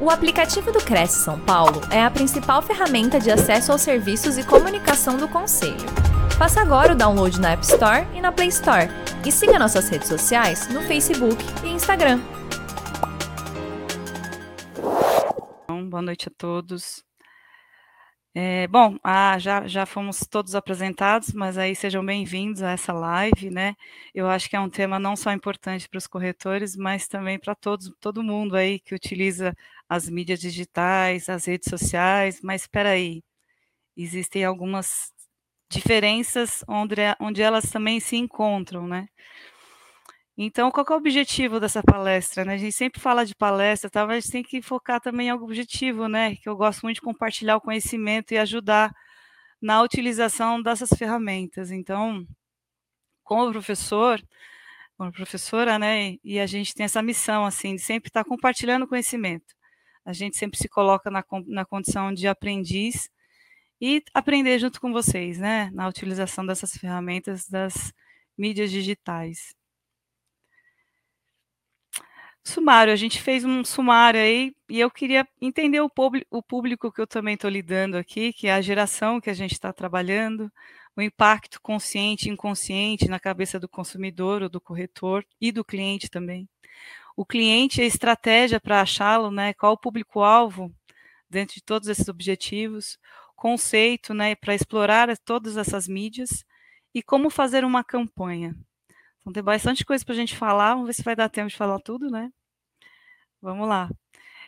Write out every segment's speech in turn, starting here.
O aplicativo do Cresce São Paulo é a principal ferramenta de acesso aos serviços e comunicação do Conselho. Faça agora o download na App Store e na Play Store. E siga nossas redes sociais no Facebook e Instagram. Boa noite a todos. É, bom, ah, já, já fomos todos apresentados, mas aí sejam bem-vindos a essa live, né? Eu acho que é um tema não só importante para os corretores, mas também para todos, todo mundo aí que utiliza as mídias digitais, as redes sociais, mas espera aí, existem algumas diferenças onde, onde elas também se encontram, né? Então, qual é o objetivo dessa palestra? Né? A gente sempre fala de palestra, tá? mas a gente tem que focar também em algum objetivo, né? Que eu gosto muito de compartilhar o conhecimento e ajudar na utilização dessas ferramentas. Então, como professor, como professora, né? E a gente tem essa missão, assim, de sempre estar compartilhando conhecimento. A gente sempre se coloca na, na condição de aprendiz e aprender junto com vocês, né? Na utilização dessas ferramentas das mídias digitais. Sumário, a gente fez um sumário aí e eu queria entender o, o público que eu também estou lidando aqui, que é a geração que a gente está trabalhando, o impacto consciente e inconsciente na cabeça do consumidor ou do corretor e do cliente também. O cliente, a estratégia para achá-lo, né? Qual o público-alvo dentro de todos esses objetivos, conceito, né? Para explorar todas essas mídias e como fazer uma campanha. Então tem bastante coisa para a gente falar, vamos ver se vai dar tempo de falar tudo, né? Vamos lá.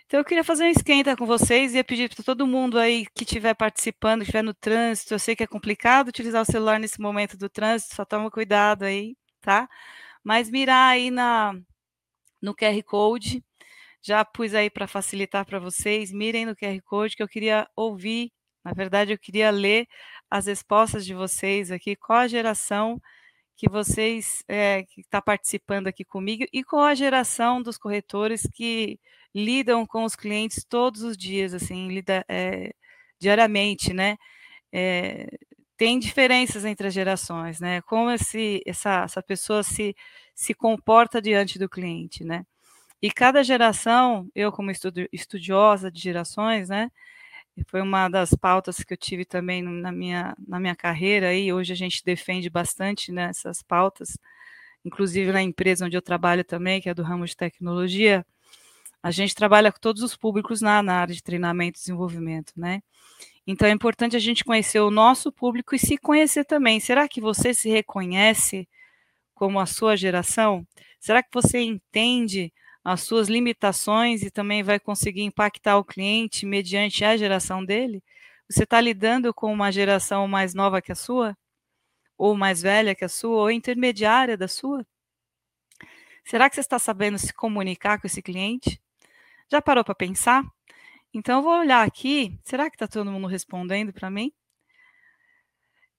Então, eu queria fazer um esquenta com vocês e ia pedir para todo mundo aí que estiver participando, que estiver no trânsito, eu sei que é complicado utilizar o celular nesse momento do trânsito, só toma cuidado aí, tá? Mas mirar aí na, no QR Code, já pus aí para facilitar para vocês, mirem no QR Code que eu queria ouvir, na verdade eu queria ler as respostas de vocês aqui, qual a geração que vocês é, está participando aqui comigo e com a geração dos corretores que lidam com os clientes todos os dias, assim, lida, é, diariamente, né? É, tem diferenças entre as gerações, né? Como esse, essa, essa pessoa se, se comporta diante do cliente, né? E cada geração, eu como estudiosa de gerações, né? foi uma das pautas que eu tive também na minha, na minha carreira e hoje a gente defende bastante nessas né, pautas, inclusive na empresa onde eu trabalho também, que é do ramo de tecnologia, a gente trabalha com todos os públicos na, na área de treinamento e desenvolvimento, né? Então é importante a gente conhecer o nosso público e se conhecer também. Será que você se reconhece como a sua geração? Será que você entende as suas limitações e também vai conseguir impactar o cliente mediante a geração dele? Você está lidando com uma geração mais nova que a sua? Ou mais velha que a sua? Ou intermediária da sua? Será que você está sabendo se comunicar com esse cliente? Já parou para pensar? Então, eu vou olhar aqui. Será que está todo mundo respondendo para mim?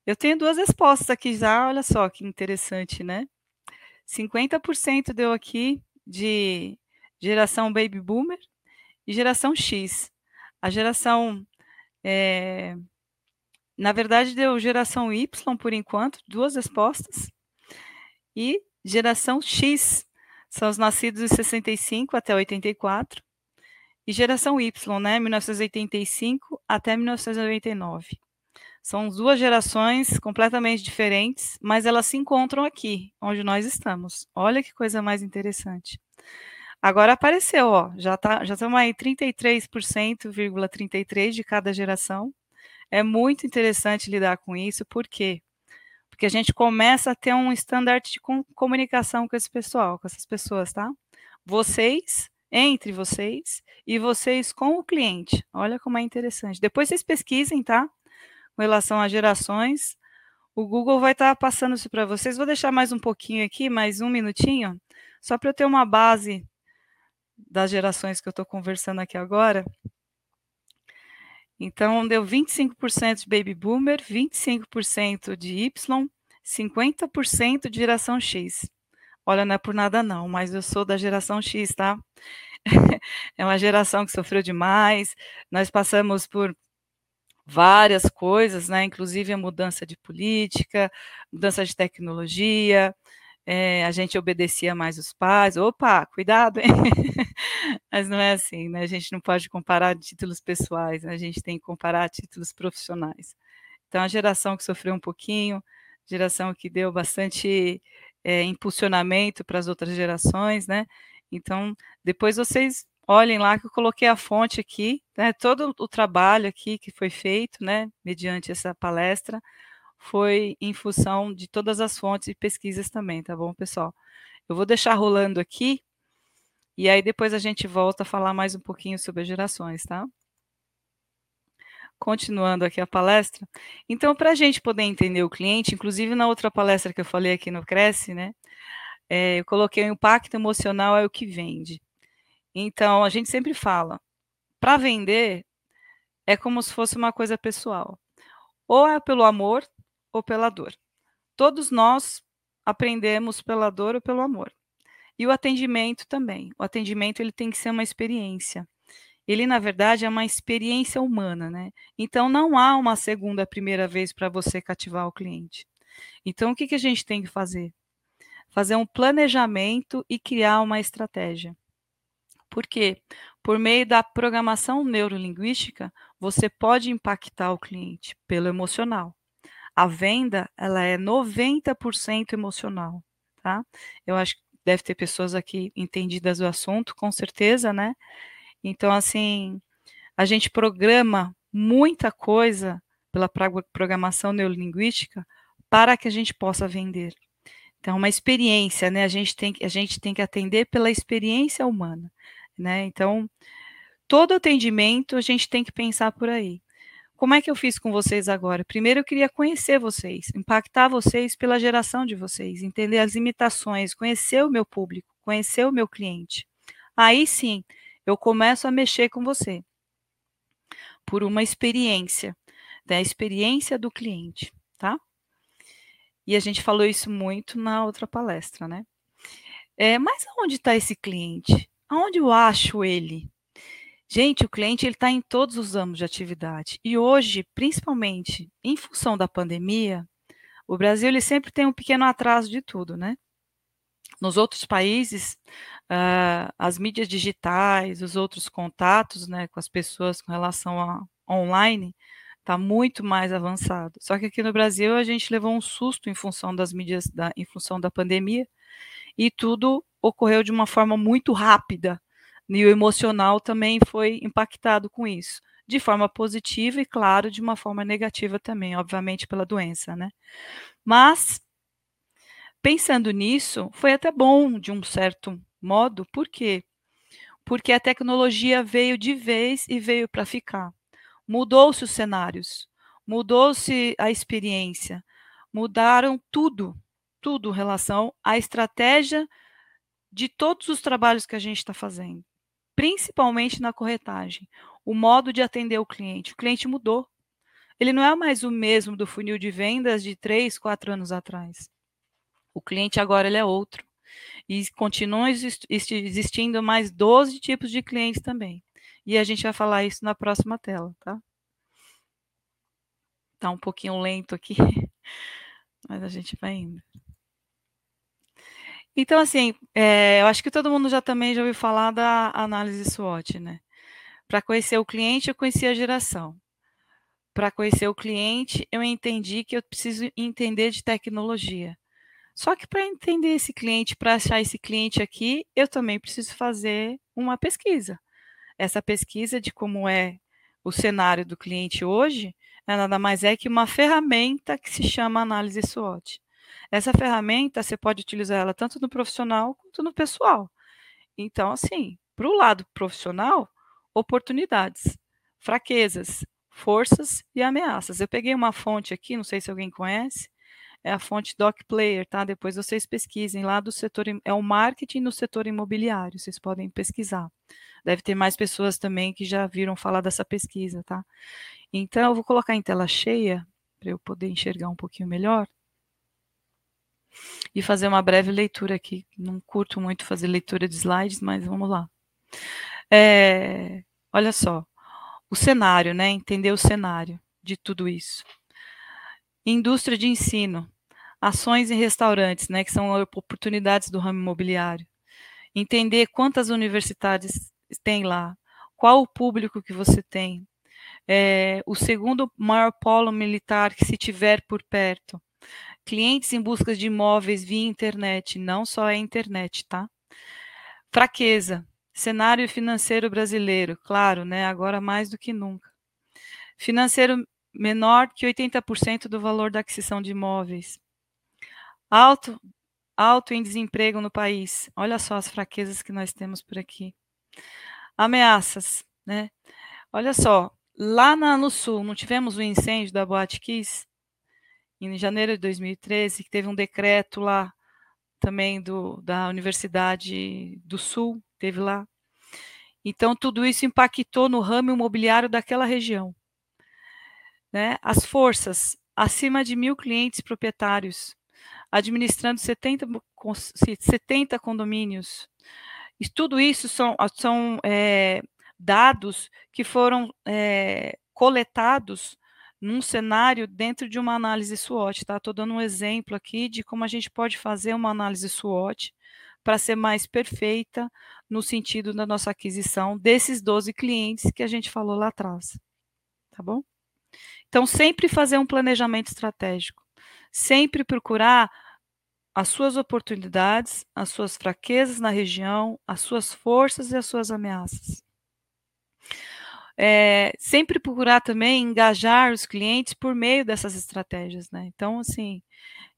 Eu tenho duas respostas aqui já. Olha só que interessante, né? 50% deu aqui de geração baby boomer e geração X. A geração, é, na verdade, deu geração Y por enquanto, duas respostas, e geração X são os nascidos de 65 até 84, e geração Y, né, 1985 até 1999. São duas gerações completamente diferentes, mas elas se encontram aqui, onde nós estamos. Olha que coisa mais interessante. Agora apareceu, ó, já tá, já estamos aí 33,33 de cada geração. É muito interessante lidar com isso, por quê? Porque a gente começa a ter um standard de comunicação com esse pessoal, com essas pessoas, tá? Vocês, entre vocês, e vocês com o cliente. Olha como é interessante. Depois vocês pesquisem, tá? Com relação às gerações. O Google vai estar tá passando isso para vocês. Vou deixar mais um pouquinho aqui, mais um minutinho, só para eu ter uma base das gerações que eu estou conversando aqui agora. Então, deu 25% de baby boomer, 25% de Y, 50% de geração X. Olha, não é por nada não, mas eu sou da geração X, tá? é uma geração que sofreu demais. Nós passamos por várias coisas, né? Inclusive a mudança de política, mudança de tecnologia, é, a gente obedecia mais os pais. Opa, cuidado, hein? Mas não é assim, né? A gente não pode comparar títulos pessoais, né? a gente tem que comparar títulos profissionais. Então, a geração que sofreu um pouquinho, geração que deu bastante é, impulsionamento para as outras gerações, né? Então, depois vocês olhem lá que eu coloquei a fonte aqui, né? Todo o trabalho aqui que foi feito, né? Mediante essa palestra, foi em função de todas as fontes e pesquisas também, tá bom, pessoal? Eu vou deixar rolando aqui, e aí depois a gente volta a falar mais um pouquinho sobre as gerações, tá? Continuando aqui a palestra. Então, para a gente poder entender o cliente, inclusive na outra palestra que eu falei aqui no Cresce, né? É, eu coloquei o impacto emocional é o que vende. Então, a gente sempre fala, para vender, é como se fosse uma coisa pessoal. Ou é pelo amor, ou pela dor. Todos nós aprendemos pela dor ou pelo amor. E o atendimento também. O atendimento ele tem que ser uma experiência. Ele, na verdade, é uma experiência humana, né? Então, não há uma segunda, primeira vez para você cativar o cliente. Então, o que, que a gente tem que fazer? Fazer um planejamento e criar uma estratégia. Por quê? Por meio da programação neurolinguística, você pode impactar o cliente pelo emocional a venda ela é 90% emocional, tá? Eu acho que deve ter pessoas aqui entendidas do assunto, com certeza, né? Então, assim, a gente programa muita coisa pela programação neurolinguística para que a gente possa vender. Então, uma experiência, né? A gente tem, a gente tem que atender pela experiência humana, né? Então, todo atendimento a gente tem que pensar por aí. Como é que eu fiz com vocês agora? Primeiro eu queria conhecer vocês, impactar vocês pela geração de vocês, entender as limitações, conhecer o meu público, conhecer o meu cliente. Aí sim, eu começo a mexer com você por uma experiência, da experiência do cliente, tá? E a gente falou isso muito na outra palestra, né? É, mas aonde está esse cliente? Aonde eu acho ele? Gente, o cliente ele está em todos os âmbitos de atividade. E hoje, principalmente em função da pandemia, o Brasil ele sempre tem um pequeno atraso de tudo, né? Nos outros países, uh, as mídias digitais, os outros contatos né, com as pessoas com relação a online, está muito mais avançado. Só que aqui no Brasil a gente levou um susto em função das mídias, da, em função da pandemia, e tudo ocorreu de uma forma muito rápida e o emocional também foi impactado com isso, de forma positiva e, claro, de uma forma negativa também, obviamente pela doença, né? Mas, pensando nisso, foi até bom de um certo modo, por quê? Porque a tecnologia veio de vez e veio para ficar. Mudou-se os cenários, mudou-se a experiência, mudaram tudo, tudo em relação à estratégia de todos os trabalhos que a gente está fazendo principalmente na corretagem. O modo de atender o cliente. O cliente mudou. Ele não é mais o mesmo do funil de vendas de três, quatro anos atrás. O cliente agora ele é outro. E continuam existindo mais 12 tipos de clientes também. E a gente vai falar isso na próxima tela, tá? Tá um pouquinho lento aqui, mas a gente vai indo. Então, assim, é, eu acho que todo mundo já também já ouviu falar da análise SWOT, né? Para conhecer o cliente, eu conheci a geração. Para conhecer o cliente, eu entendi que eu preciso entender de tecnologia. Só que para entender esse cliente, para achar esse cliente aqui, eu também preciso fazer uma pesquisa. Essa pesquisa de como é o cenário do cliente hoje, é nada mais é que uma ferramenta que se chama análise SWOT. Essa ferramenta você pode utilizar ela tanto no profissional quanto no pessoal. Então, assim, para o lado profissional, oportunidades, fraquezas, forças e ameaças. Eu peguei uma fonte aqui, não sei se alguém conhece, é a fonte Doc Player, tá? Depois vocês pesquisem lá do setor, é o marketing no setor imobiliário, vocês podem pesquisar. Deve ter mais pessoas também que já viram falar dessa pesquisa, tá? Então, eu vou colocar em tela cheia, para eu poder enxergar um pouquinho melhor e fazer uma breve leitura aqui. Não curto muito fazer leitura de slides, mas vamos lá. É, olha só, o cenário, né? Entender o cenário de tudo isso. Indústria de ensino. ações em restaurantes, né, que são oportunidades do ramo imobiliário. Entender quantas universidades tem lá, qual o público que você tem. É, o segundo maior polo militar que se tiver por perto. Clientes em busca de imóveis via internet, não só é internet, tá? Fraqueza. Cenário financeiro brasileiro, claro, né? Agora mais do que nunca. Financeiro menor que 80% do valor da aquisição de imóveis. Alto, alto em desemprego no país. Olha só as fraquezas que nós temos por aqui. Ameaças, né? Olha só, lá na, no sul, não tivemos o um incêndio da Boate Kiss? Em janeiro de 2013, que teve um decreto lá também do, da Universidade do Sul, teve lá. Então, tudo isso impactou no ramo imobiliário daquela região. Né? As forças, acima de mil clientes proprietários, administrando 70, 70 condomínios. E tudo isso são, são é, dados que foram é, coletados num cenário dentro de uma análise SWOT, tá? Estou dando um exemplo aqui de como a gente pode fazer uma análise SWOT para ser mais perfeita no sentido da nossa aquisição desses 12 clientes que a gente falou lá atrás. Tá bom? Então, sempre fazer um planejamento estratégico, sempre procurar as suas oportunidades, as suas fraquezas na região, as suas forças e as suas ameaças. É, sempre procurar também engajar os clientes por meio dessas estratégias, né? Então, assim,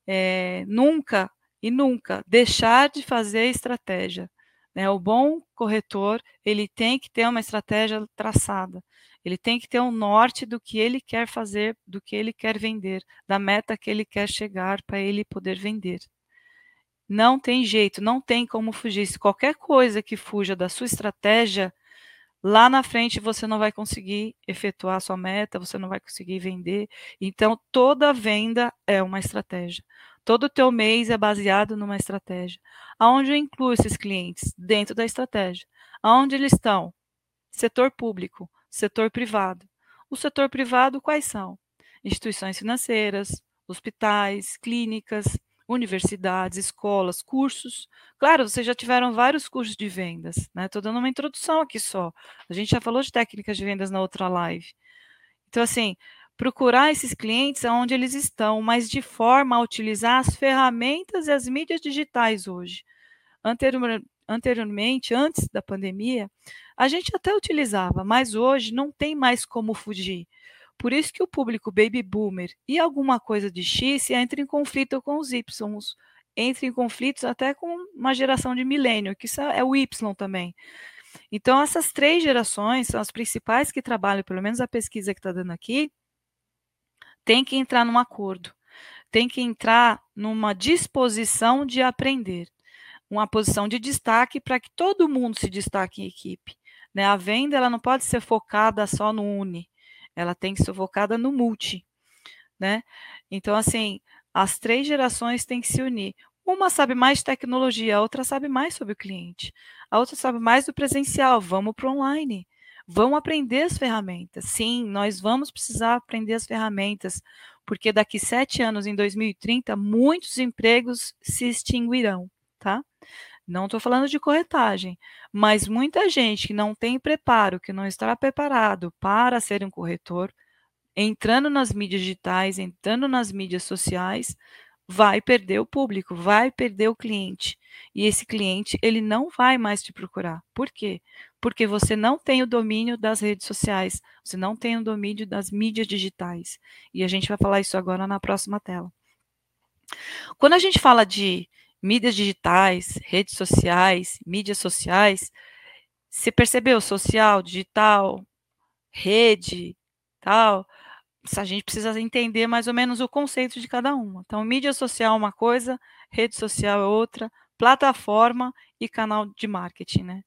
é, nunca e nunca deixar de fazer estratégia. Né? O bom corretor ele tem que ter uma estratégia traçada. Ele tem que ter um norte do que ele quer fazer, do que ele quer vender, da meta que ele quer chegar para ele poder vender. Não tem jeito, não tem como fugir. Se qualquer coisa que fuja da sua estratégia, lá na frente você não vai conseguir efetuar a sua meta, você não vai conseguir vender. Então, toda venda é uma estratégia. Todo o teu mês é baseado numa estratégia. Aonde eu incluo esses clientes? Dentro da estratégia. Aonde eles estão? Setor público, setor privado. O setor privado quais são? Instituições financeiras, hospitais, clínicas, universidades, escolas, cursos. Claro, vocês já tiveram vários cursos de vendas, né? Estou dando uma introdução aqui só. A gente já falou de técnicas de vendas na outra live. Então, assim, procurar esses clientes aonde eles estão, mas de forma a utilizar as ferramentas e as mídias digitais hoje. Anterior, anteriormente, antes da pandemia, a gente até utilizava, mas hoje não tem mais como fugir. Por isso que o público baby boomer e alguma coisa de X entra em conflito com os Y, entra em conflitos até com uma geração de milênio, que é o Y também. Então, essas três gerações são as principais que trabalham, pelo menos a pesquisa que está dando aqui, tem que entrar num acordo, tem que entrar numa disposição de aprender, uma posição de destaque para que todo mundo se destaque em equipe. Né? A venda ela não pode ser focada só no uni, ela tem que ser focada no multi. Né? Então, assim, as três gerações têm que se unir. Uma sabe mais de tecnologia, a outra sabe mais sobre o cliente, a outra sabe mais do presencial, vamos para o online vão aprender as ferramentas. Sim, nós vamos precisar aprender as ferramentas, porque daqui sete anos, em 2030, muitos empregos se extinguirão, tá? Não estou falando de corretagem, mas muita gente que não tem preparo, que não está preparado para ser um corretor, entrando nas mídias digitais, entrando nas mídias sociais, vai perder o público, vai perder o cliente. E esse cliente, ele não vai mais te procurar. Por quê? Porque você não tem o domínio das redes sociais, você não tem o domínio das mídias digitais. E a gente vai falar isso agora na próxima tela. Quando a gente fala de mídias digitais, redes sociais, mídias sociais, você percebeu social, digital, rede, tal, a gente precisa entender mais ou menos o conceito de cada uma. Então, mídia social é uma coisa, rede social é outra, plataforma e canal de marketing, né?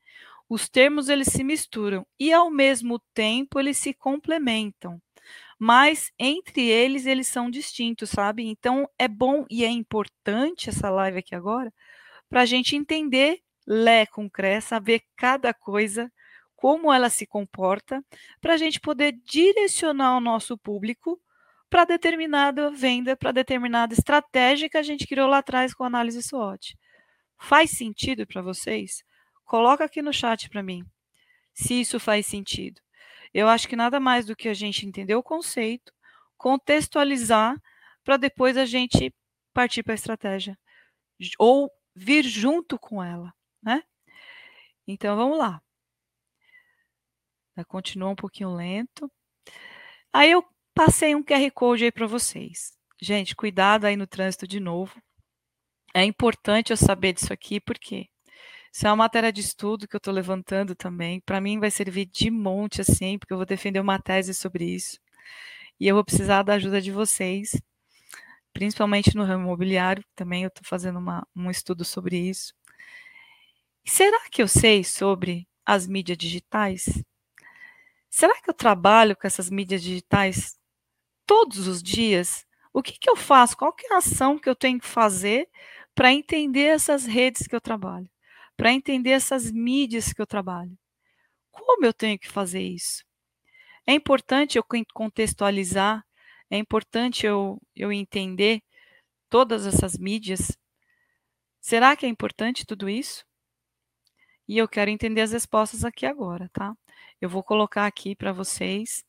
Os termos eles se misturam e ao mesmo tempo eles se complementam. Mas entre eles eles são distintos, sabe? Então é bom e é importante essa live aqui agora para a gente entender Lé com Cré, saber cada coisa como ela se comporta, para a gente poder direcionar o nosso público para determinada venda, para determinada estratégia que a gente criou lá atrás com análise SWOT. Faz sentido para vocês? Coloca aqui no chat para mim se isso faz sentido. Eu acho que nada mais do que a gente entender o conceito, contextualizar, para depois a gente partir para a estratégia. Ou vir junto com ela, né? Então vamos lá. Continua um pouquinho lento. Aí eu passei um QR Code aí para vocês. Gente, cuidado aí no trânsito de novo. É importante eu saber disso aqui, porque isso é uma matéria de estudo que eu estou levantando também. Para mim vai servir de monte, assim, porque eu vou defender uma tese sobre isso. E eu vou precisar da ajuda de vocês, principalmente no ramo imobiliário, também eu estou fazendo uma, um estudo sobre isso. Será que eu sei sobre as mídias digitais? Será que eu trabalho com essas mídias digitais todos os dias? O que, que eu faço? Qual que é a ação que eu tenho que fazer para entender essas redes que eu trabalho? Para entender essas mídias que eu trabalho? Como eu tenho que fazer isso? É importante eu contextualizar, é importante eu, eu entender todas essas mídias. Será que é importante tudo isso? E eu quero entender as respostas aqui agora, tá? Eu vou colocar aqui para vocês.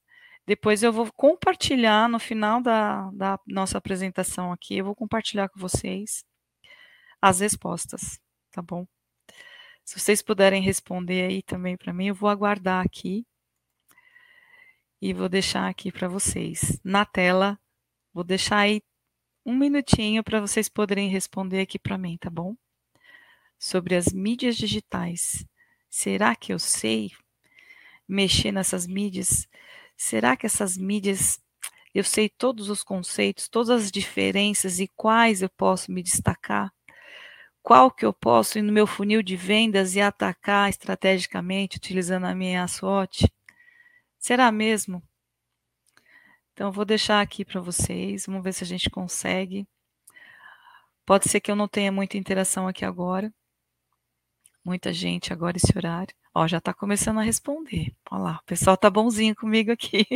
Depois eu vou compartilhar no final da, da nossa apresentação aqui, eu vou compartilhar com vocês as respostas, tá bom? Se vocês puderem responder aí também para mim, eu vou aguardar aqui e vou deixar aqui para vocês na tela. Vou deixar aí um minutinho para vocês poderem responder aqui para mim, tá bom? sobre as mídias digitais. Será que eu sei mexer nessas mídias? Será que essas mídias eu sei todos os conceitos, todas as diferenças e quais eu posso me destacar? Qual que eu posso ir no meu funil de vendas e atacar estrategicamente utilizando a minha SWOT? Será mesmo? Então, vou deixar aqui para vocês, vamos ver se a gente consegue. Pode ser que eu não tenha muita interação aqui agora, Muita gente agora esse horário. Ó, já está começando a responder. Olha lá, o pessoal tá bonzinho comigo aqui.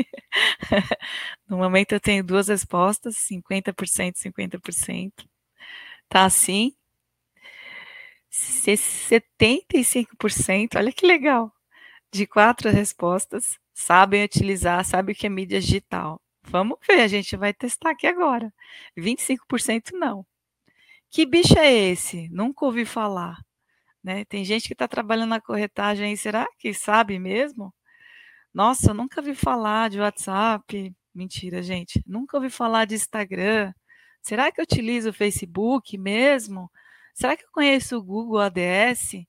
no momento eu tenho duas respostas, 50%, 50%. Tá assim. 75%, olha que legal. De quatro respostas, sabem utilizar, sabem o que é mídia digital. Vamos ver, a gente vai testar aqui agora. 25% não. Que bicho é esse? Nunca ouvi falar. Né? Tem gente que está trabalhando na corretagem aí, será que sabe mesmo? Nossa, eu nunca vi falar de WhatsApp. Mentira, gente. Nunca ouvi falar de Instagram. Será que eu utilizo o Facebook mesmo? Será que eu conheço o Google ADS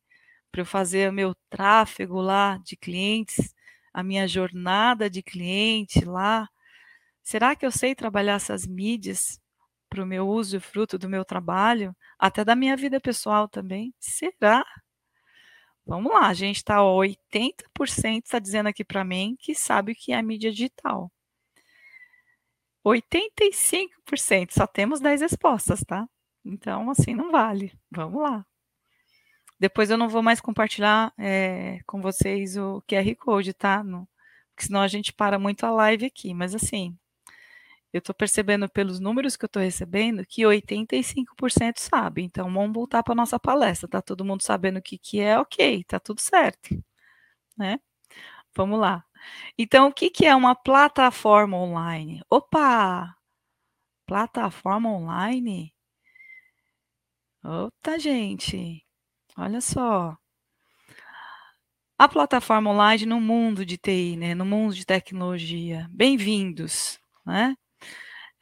para eu fazer o meu tráfego lá de clientes, a minha jornada de cliente lá? Será que eu sei trabalhar essas mídias para o meu uso e fruto do meu trabalho? até da minha vida pessoal também. Será? Vamos lá, a gente está 80% está dizendo aqui para mim que sabe o que é mídia digital. 85%, só temos 10 respostas, tá? Então, assim, não vale. Vamos lá. Depois eu não vou mais compartilhar é, com vocês o QR Code, tá? No, porque senão a gente para muito a live aqui. Mas, assim, eu estou percebendo pelos números que eu estou recebendo que 85% sabe. Então, vamos voltar para nossa palestra. Tá todo mundo sabendo o que, que é? Ok, tá tudo certo. Né? Vamos lá. Então, o que, que é uma plataforma online? Opa! Plataforma online? Outra, gente. Olha só. A plataforma online no mundo de TI, né? no mundo de tecnologia. Bem-vindos. Né?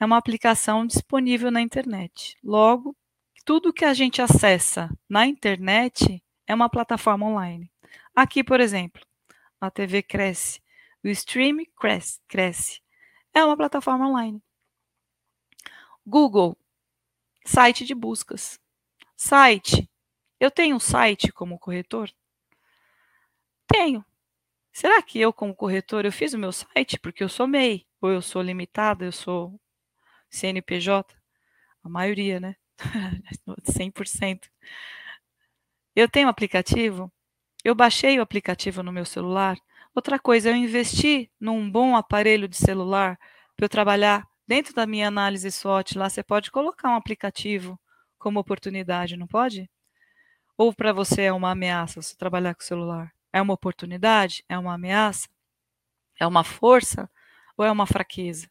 é uma aplicação disponível na internet. Logo, tudo que a gente acessa na internet é uma plataforma online. Aqui, por exemplo, a TV cresce, o stream cresce, cresce. É uma plataforma online. Google, site de buscas. Site. Eu tenho um site como corretor? Tenho. Será que eu, como corretor, eu fiz o meu site porque eu sou MEI? Ou eu sou limitada, eu sou CNPJ, a maioria, né? 100%. Eu tenho um aplicativo, eu baixei o aplicativo no meu celular. Outra coisa, eu investi num bom aparelho de celular para eu trabalhar dentro da minha análise SWOT lá, você pode colocar um aplicativo como oportunidade, não pode? Ou para você é uma ameaça você trabalhar com o celular? É uma oportunidade? É uma ameaça? É uma força? Ou é uma fraqueza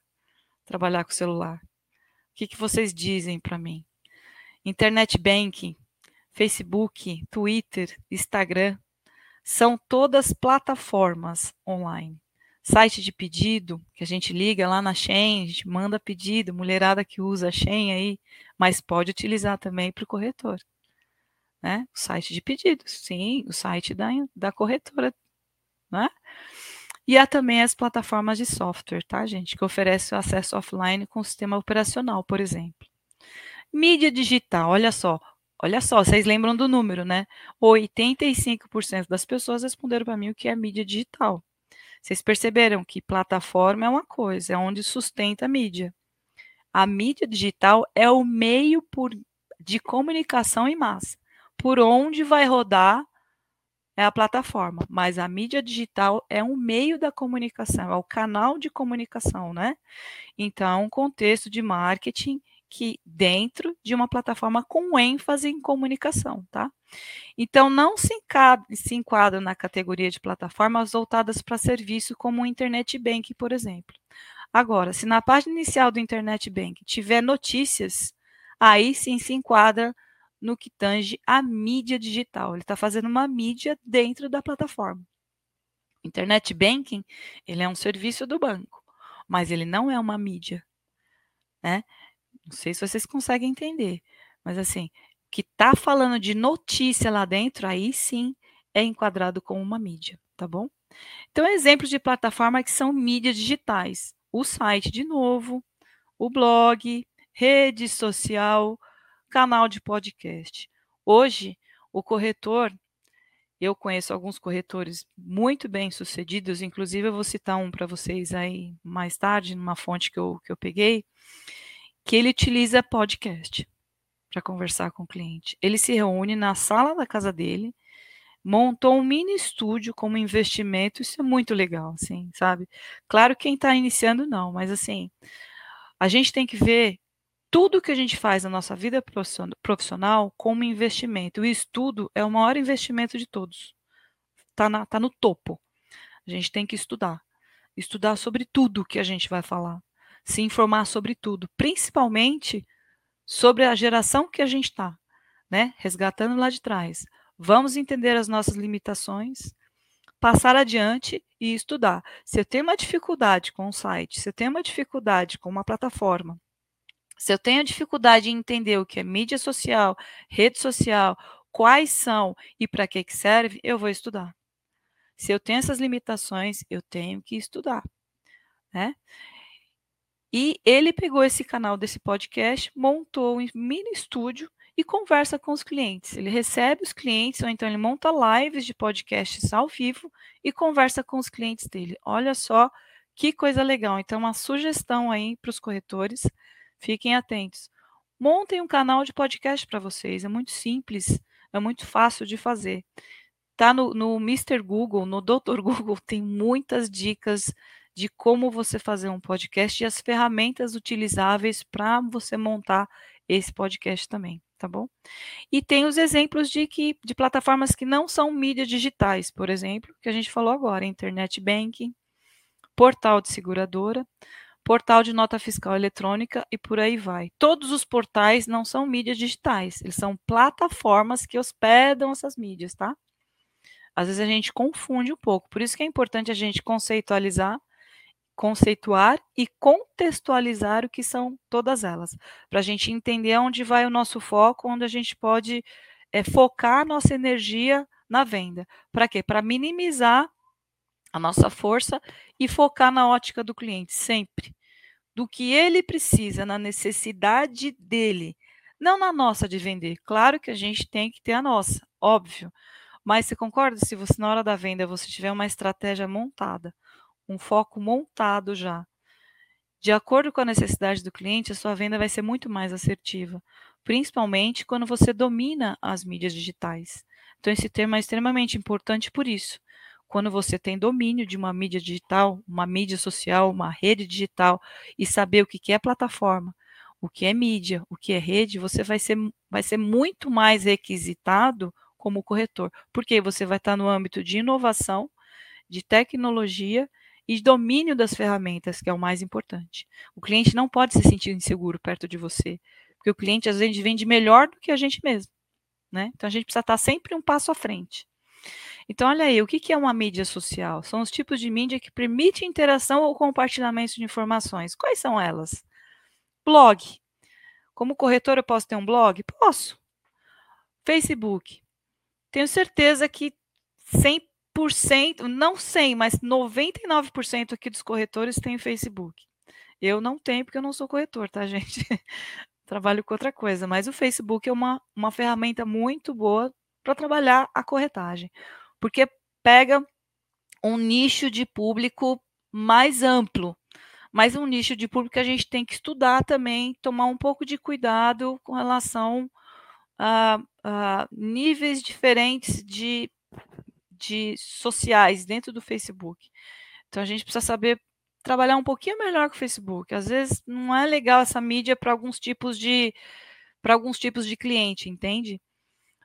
trabalhar com o celular? O que, que vocês dizem para mim? Internet banking, Facebook, Twitter, Instagram, são todas plataformas online. Site de pedido, que a gente liga lá na Shen, a gente manda pedido, mulherada que usa a Shen aí, mas pode utilizar também para o corretor. Né? O site de pedidos, sim, o site da, da corretora. Né? E há também as plataformas de software, tá, gente? Que oferecem o acesso offline com o sistema operacional, por exemplo. Mídia digital, olha só. Olha só, vocês lembram do número, né? 85% das pessoas responderam para mim o que é mídia digital. Vocês perceberam que plataforma é uma coisa, é onde sustenta a mídia. A mídia digital é o meio por, de comunicação em massa, por onde vai rodar é a plataforma, mas a mídia digital é um meio da comunicação, é o canal de comunicação, né? Então, contexto de marketing que dentro de uma plataforma com ênfase em comunicação, tá? Então, não se enquadra, se na categoria de plataformas voltadas para serviço como o Internet Bank, por exemplo. Agora, se na página inicial do Internet Bank tiver notícias, aí sim se enquadra no que tange a mídia digital. Ele está fazendo uma mídia dentro da plataforma. Internet Banking, ele é um serviço do banco, mas ele não é uma mídia, né? Não sei se vocês conseguem entender, mas assim, que está falando de notícia lá dentro, aí sim é enquadrado como uma mídia, tá bom? Então, exemplos de plataforma que são mídias digitais. O site, de novo, o blog, rede social, canal de podcast. Hoje, o corretor, eu conheço alguns corretores muito bem sucedidos, inclusive eu vou citar um para vocês aí mais tarde, numa fonte que eu, que eu peguei, que ele utiliza podcast para conversar com o cliente. Ele se reúne na sala da casa dele, montou um mini estúdio como investimento, isso é muito legal, assim, sabe? Claro quem está iniciando não, mas assim, a gente tem que ver tudo que a gente faz na nossa vida profissional como investimento. O estudo é o maior investimento de todos. Está tá no topo. A gente tem que estudar. Estudar sobre tudo que a gente vai falar. Se informar sobre tudo, principalmente sobre a geração que a gente está, né? Resgatando lá de trás. Vamos entender as nossas limitações, passar adiante e estudar. Se eu tenho uma dificuldade com um site, se eu tenho uma dificuldade com uma plataforma, se eu tenho dificuldade em entender o que é mídia social, rede social, quais são e para que, que serve, eu vou estudar. Se eu tenho essas limitações, eu tenho que estudar. Né? E ele pegou esse canal desse podcast, montou um mini estúdio e conversa com os clientes. Ele recebe os clientes, ou então ele monta lives de podcasts ao vivo e conversa com os clientes dele. Olha só que coisa legal. Então, uma sugestão aí para os corretores Fiquem atentos. Montem um canal de podcast para vocês. É muito simples, é muito fácil de fazer. Tá no, no Mr. Google, no Dr. Google, tem muitas dicas de como você fazer um podcast e as ferramentas utilizáveis para você montar esse podcast também, tá bom? E tem os exemplos de que de plataformas que não são mídias digitais, por exemplo, que a gente falou agora, internet banking, portal de seguradora, portal de nota fiscal eletrônica e por aí vai. Todos os portais não são mídias digitais, eles são plataformas que hospedam essas mídias, tá? Às vezes a gente confunde um pouco, por isso que é importante a gente conceitualizar, conceituar e contextualizar o que são todas elas, para a gente entender onde vai o nosso foco, onde a gente pode é, focar nossa energia na venda. Para quê? Para minimizar a nossa força e focar na ótica do cliente, sempre. Do que ele precisa, na necessidade dele, não na nossa de vender. Claro que a gente tem que ter a nossa, óbvio. Mas você concorda se você, na hora da venda, você tiver uma estratégia montada, um foco montado já, de acordo com a necessidade do cliente, a sua venda vai ser muito mais assertiva, principalmente quando você domina as mídias digitais. Então, esse termo é extremamente importante por isso quando você tem domínio de uma mídia digital, uma mídia social, uma rede digital e saber o que é plataforma, o que é mídia, o que é rede, você vai ser, vai ser muito mais requisitado como corretor, porque você vai estar no âmbito de inovação, de tecnologia e domínio das ferramentas, que é o mais importante. O cliente não pode se sentir inseguro perto de você, porque o cliente às vezes vende melhor do que a gente mesmo. Né? Então a gente precisa estar sempre um passo à frente. Então, olha aí, o que é uma mídia social? São os tipos de mídia que permitem interação ou compartilhamento de informações. Quais são elas? Blog. Como corretor, eu posso ter um blog? Posso. Facebook. Tenho certeza que 100%, não 100, mas 99% aqui dos corretores têm Facebook. Eu não tenho porque eu não sou corretor, tá, gente? Trabalho com outra coisa, mas o Facebook é uma, uma ferramenta muito boa para trabalhar a corretagem, porque pega um nicho de público mais amplo, mas um nicho de público que a gente tem que estudar também, tomar um pouco de cuidado com relação a, a níveis diferentes de, de sociais dentro do Facebook. Então a gente precisa saber trabalhar um pouquinho melhor com o Facebook. Às vezes não é legal essa mídia para alguns tipos de para alguns tipos de cliente, entende?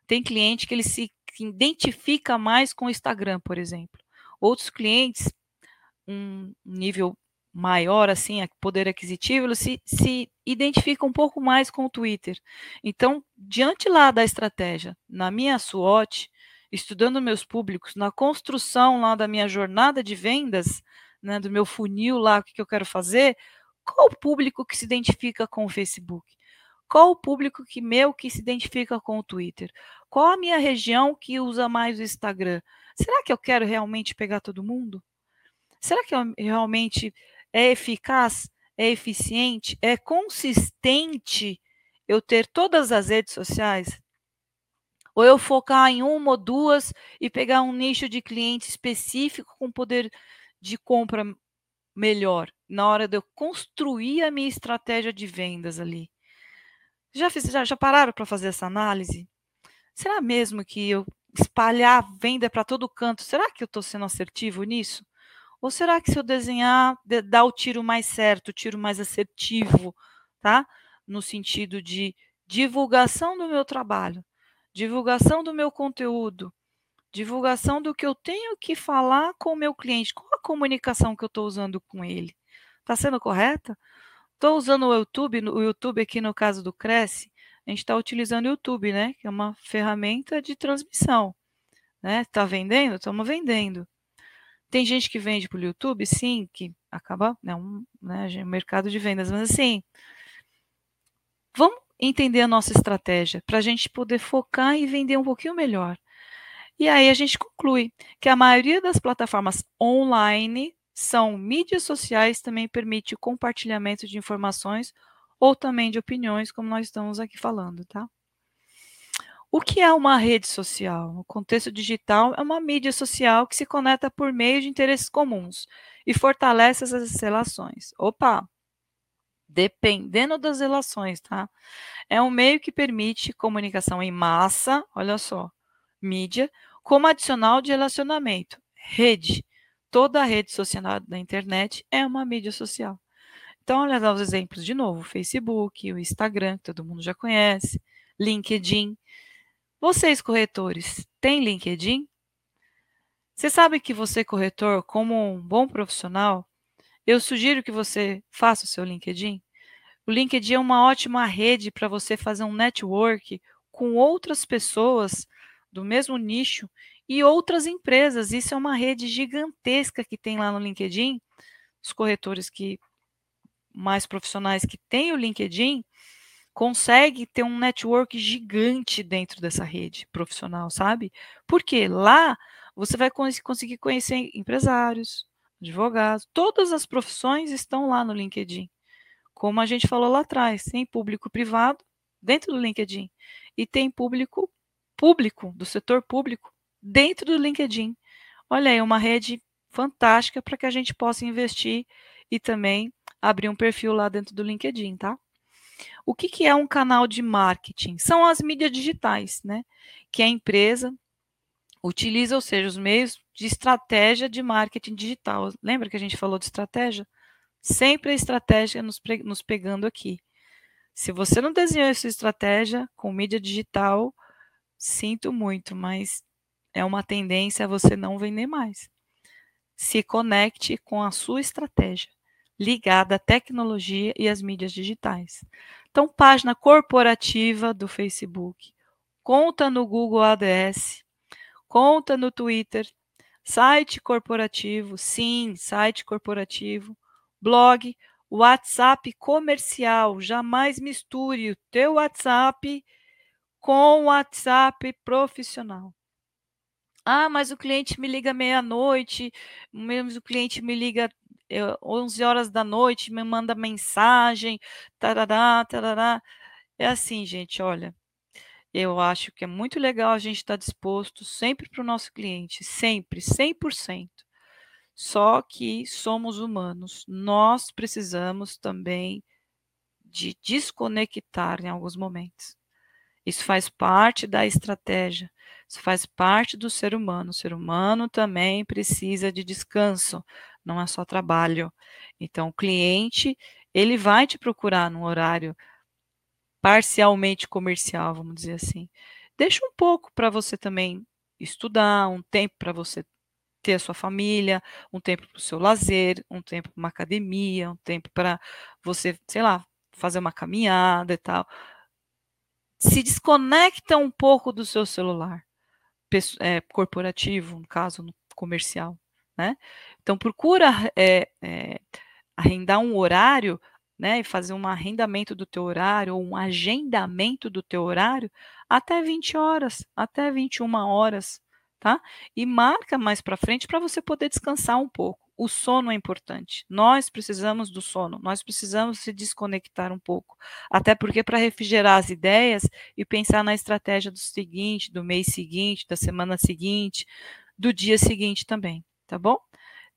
Tem cliente que ele se identifica mais com o Instagram, por exemplo. Outros clientes, um nível maior, assim, poder aquisitivo, eles se, se identificam um pouco mais com o Twitter. Então, diante lá da estratégia, na minha SWOT, estudando meus públicos, na construção lá da minha jornada de vendas, né, do meu funil lá, o que, que eu quero fazer, qual o público que se identifica com o Facebook? Qual o público que meu que se identifica com o Twitter? Qual a minha região que usa mais o Instagram? Será que eu quero realmente pegar todo mundo? Será que eu realmente é eficaz? É eficiente? É consistente eu ter todas as redes sociais? Ou eu focar em uma ou duas e pegar um nicho de cliente específico com poder de compra melhor na hora de eu construir a minha estratégia de vendas ali? Já, fiz, já, já pararam para fazer essa análise? Será mesmo que eu espalhar venda para todo canto, será que eu estou sendo assertivo nisso? Ou será que se eu desenhar, de, dar o tiro mais certo, o tiro mais assertivo, tá? No sentido de divulgação do meu trabalho, divulgação do meu conteúdo, divulgação do que eu tenho que falar com o meu cliente, qual a comunicação que eu estou usando com ele? Está sendo correta? Estou usando o YouTube, o YouTube aqui no caso do Cresce, a gente está utilizando o YouTube, né? Que é uma ferramenta de transmissão. Né? Está vendendo? Estamos vendendo. Tem gente que vende pelo YouTube, sim, que acaba, né, um né, mercado de vendas, mas assim, vamos entender a nossa estratégia para a gente poder focar e vender um pouquinho melhor. E aí a gente conclui que a maioria das plataformas online são mídias sociais, também permite o compartilhamento de informações ou também de opiniões, como nós estamos aqui falando, tá? O que é uma rede social? No contexto digital, é uma mídia social que se conecta por meio de interesses comuns e fortalece essas relações. Opa! Dependendo das relações, tá? É um meio que permite comunicação em massa, olha só, mídia, como adicional de relacionamento, rede toda a rede social da internet é uma mídia social. Então, olha os exemplos de novo: Facebook, o Instagram, que todo mundo já conhece, LinkedIn. Vocês, corretores, têm LinkedIn? Você sabe que você, corretor, como um bom profissional, eu sugiro que você faça o seu LinkedIn. O LinkedIn é uma ótima rede para você fazer um network com outras pessoas do mesmo nicho e outras empresas. Isso é uma rede gigantesca que tem lá no LinkedIn. Os corretores que mais profissionais que têm o LinkedIn conseguem ter um network gigante dentro dessa rede profissional, sabe? Porque lá você vai conseguir conhecer empresários, advogados, todas as profissões estão lá no LinkedIn. Como a gente falou lá atrás, tem público privado dentro do LinkedIn e tem público público do setor público dentro do LinkedIn. Olha aí, uma rede fantástica para que a gente possa investir e também abrir um perfil lá dentro do LinkedIn, tá? O que, que é um canal de marketing? São as mídias digitais, né? Que a empresa utiliza, ou seja, os meios de estratégia de marketing digital. Lembra que a gente falou de estratégia? Sempre a estratégia nos, nos pegando aqui. Se você não desenhou essa estratégia com mídia digital, sinto muito, mas é uma tendência você não vender mais. Se conecte com a sua estratégia ligada à tecnologia e às mídias digitais. Então, página corporativa do Facebook, conta no Google ADS, conta no Twitter, site corporativo, sim, site corporativo, blog, WhatsApp comercial. Jamais misture o teu WhatsApp com o WhatsApp profissional. Ah, mas o cliente me liga meia-noite, mesmo o cliente me liga 11 eh, horas da noite, me manda mensagem, tarará, tarará. É assim, gente, olha, eu acho que é muito legal a gente estar disposto sempre para o nosso cliente, sempre, 100%. Só que somos humanos, nós precisamos também de desconectar em alguns momentos. Isso faz parte da estratégia, isso faz parte do ser humano. O ser humano também precisa de descanso, não é só trabalho. Então, o cliente, ele vai te procurar no horário parcialmente comercial, vamos dizer assim. Deixa um pouco para você também estudar, um tempo para você ter a sua família, um tempo para o seu lazer, um tempo para uma academia, um tempo para você, sei lá, fazer uma caminhada e tal. Se desconecta um pouco do seu celular é, corporativo, no caso no comercial, né? Então procura é, é, arrendar um horário né, e fazer um arrendamento do teu horário ou um agendamento do teu horário até 20 horas, até 21 horas, tá? E marca mais para frente para você poder descansar um pouco. O sono é importante. Nós precisamos do sono, nós precisamos se desconectar um pouco. Até porque para refrigerar as ideias e pensar na estratégia do seguinte, do mês seguinte, da semana seguinte, do dia seguinte também, tá bom?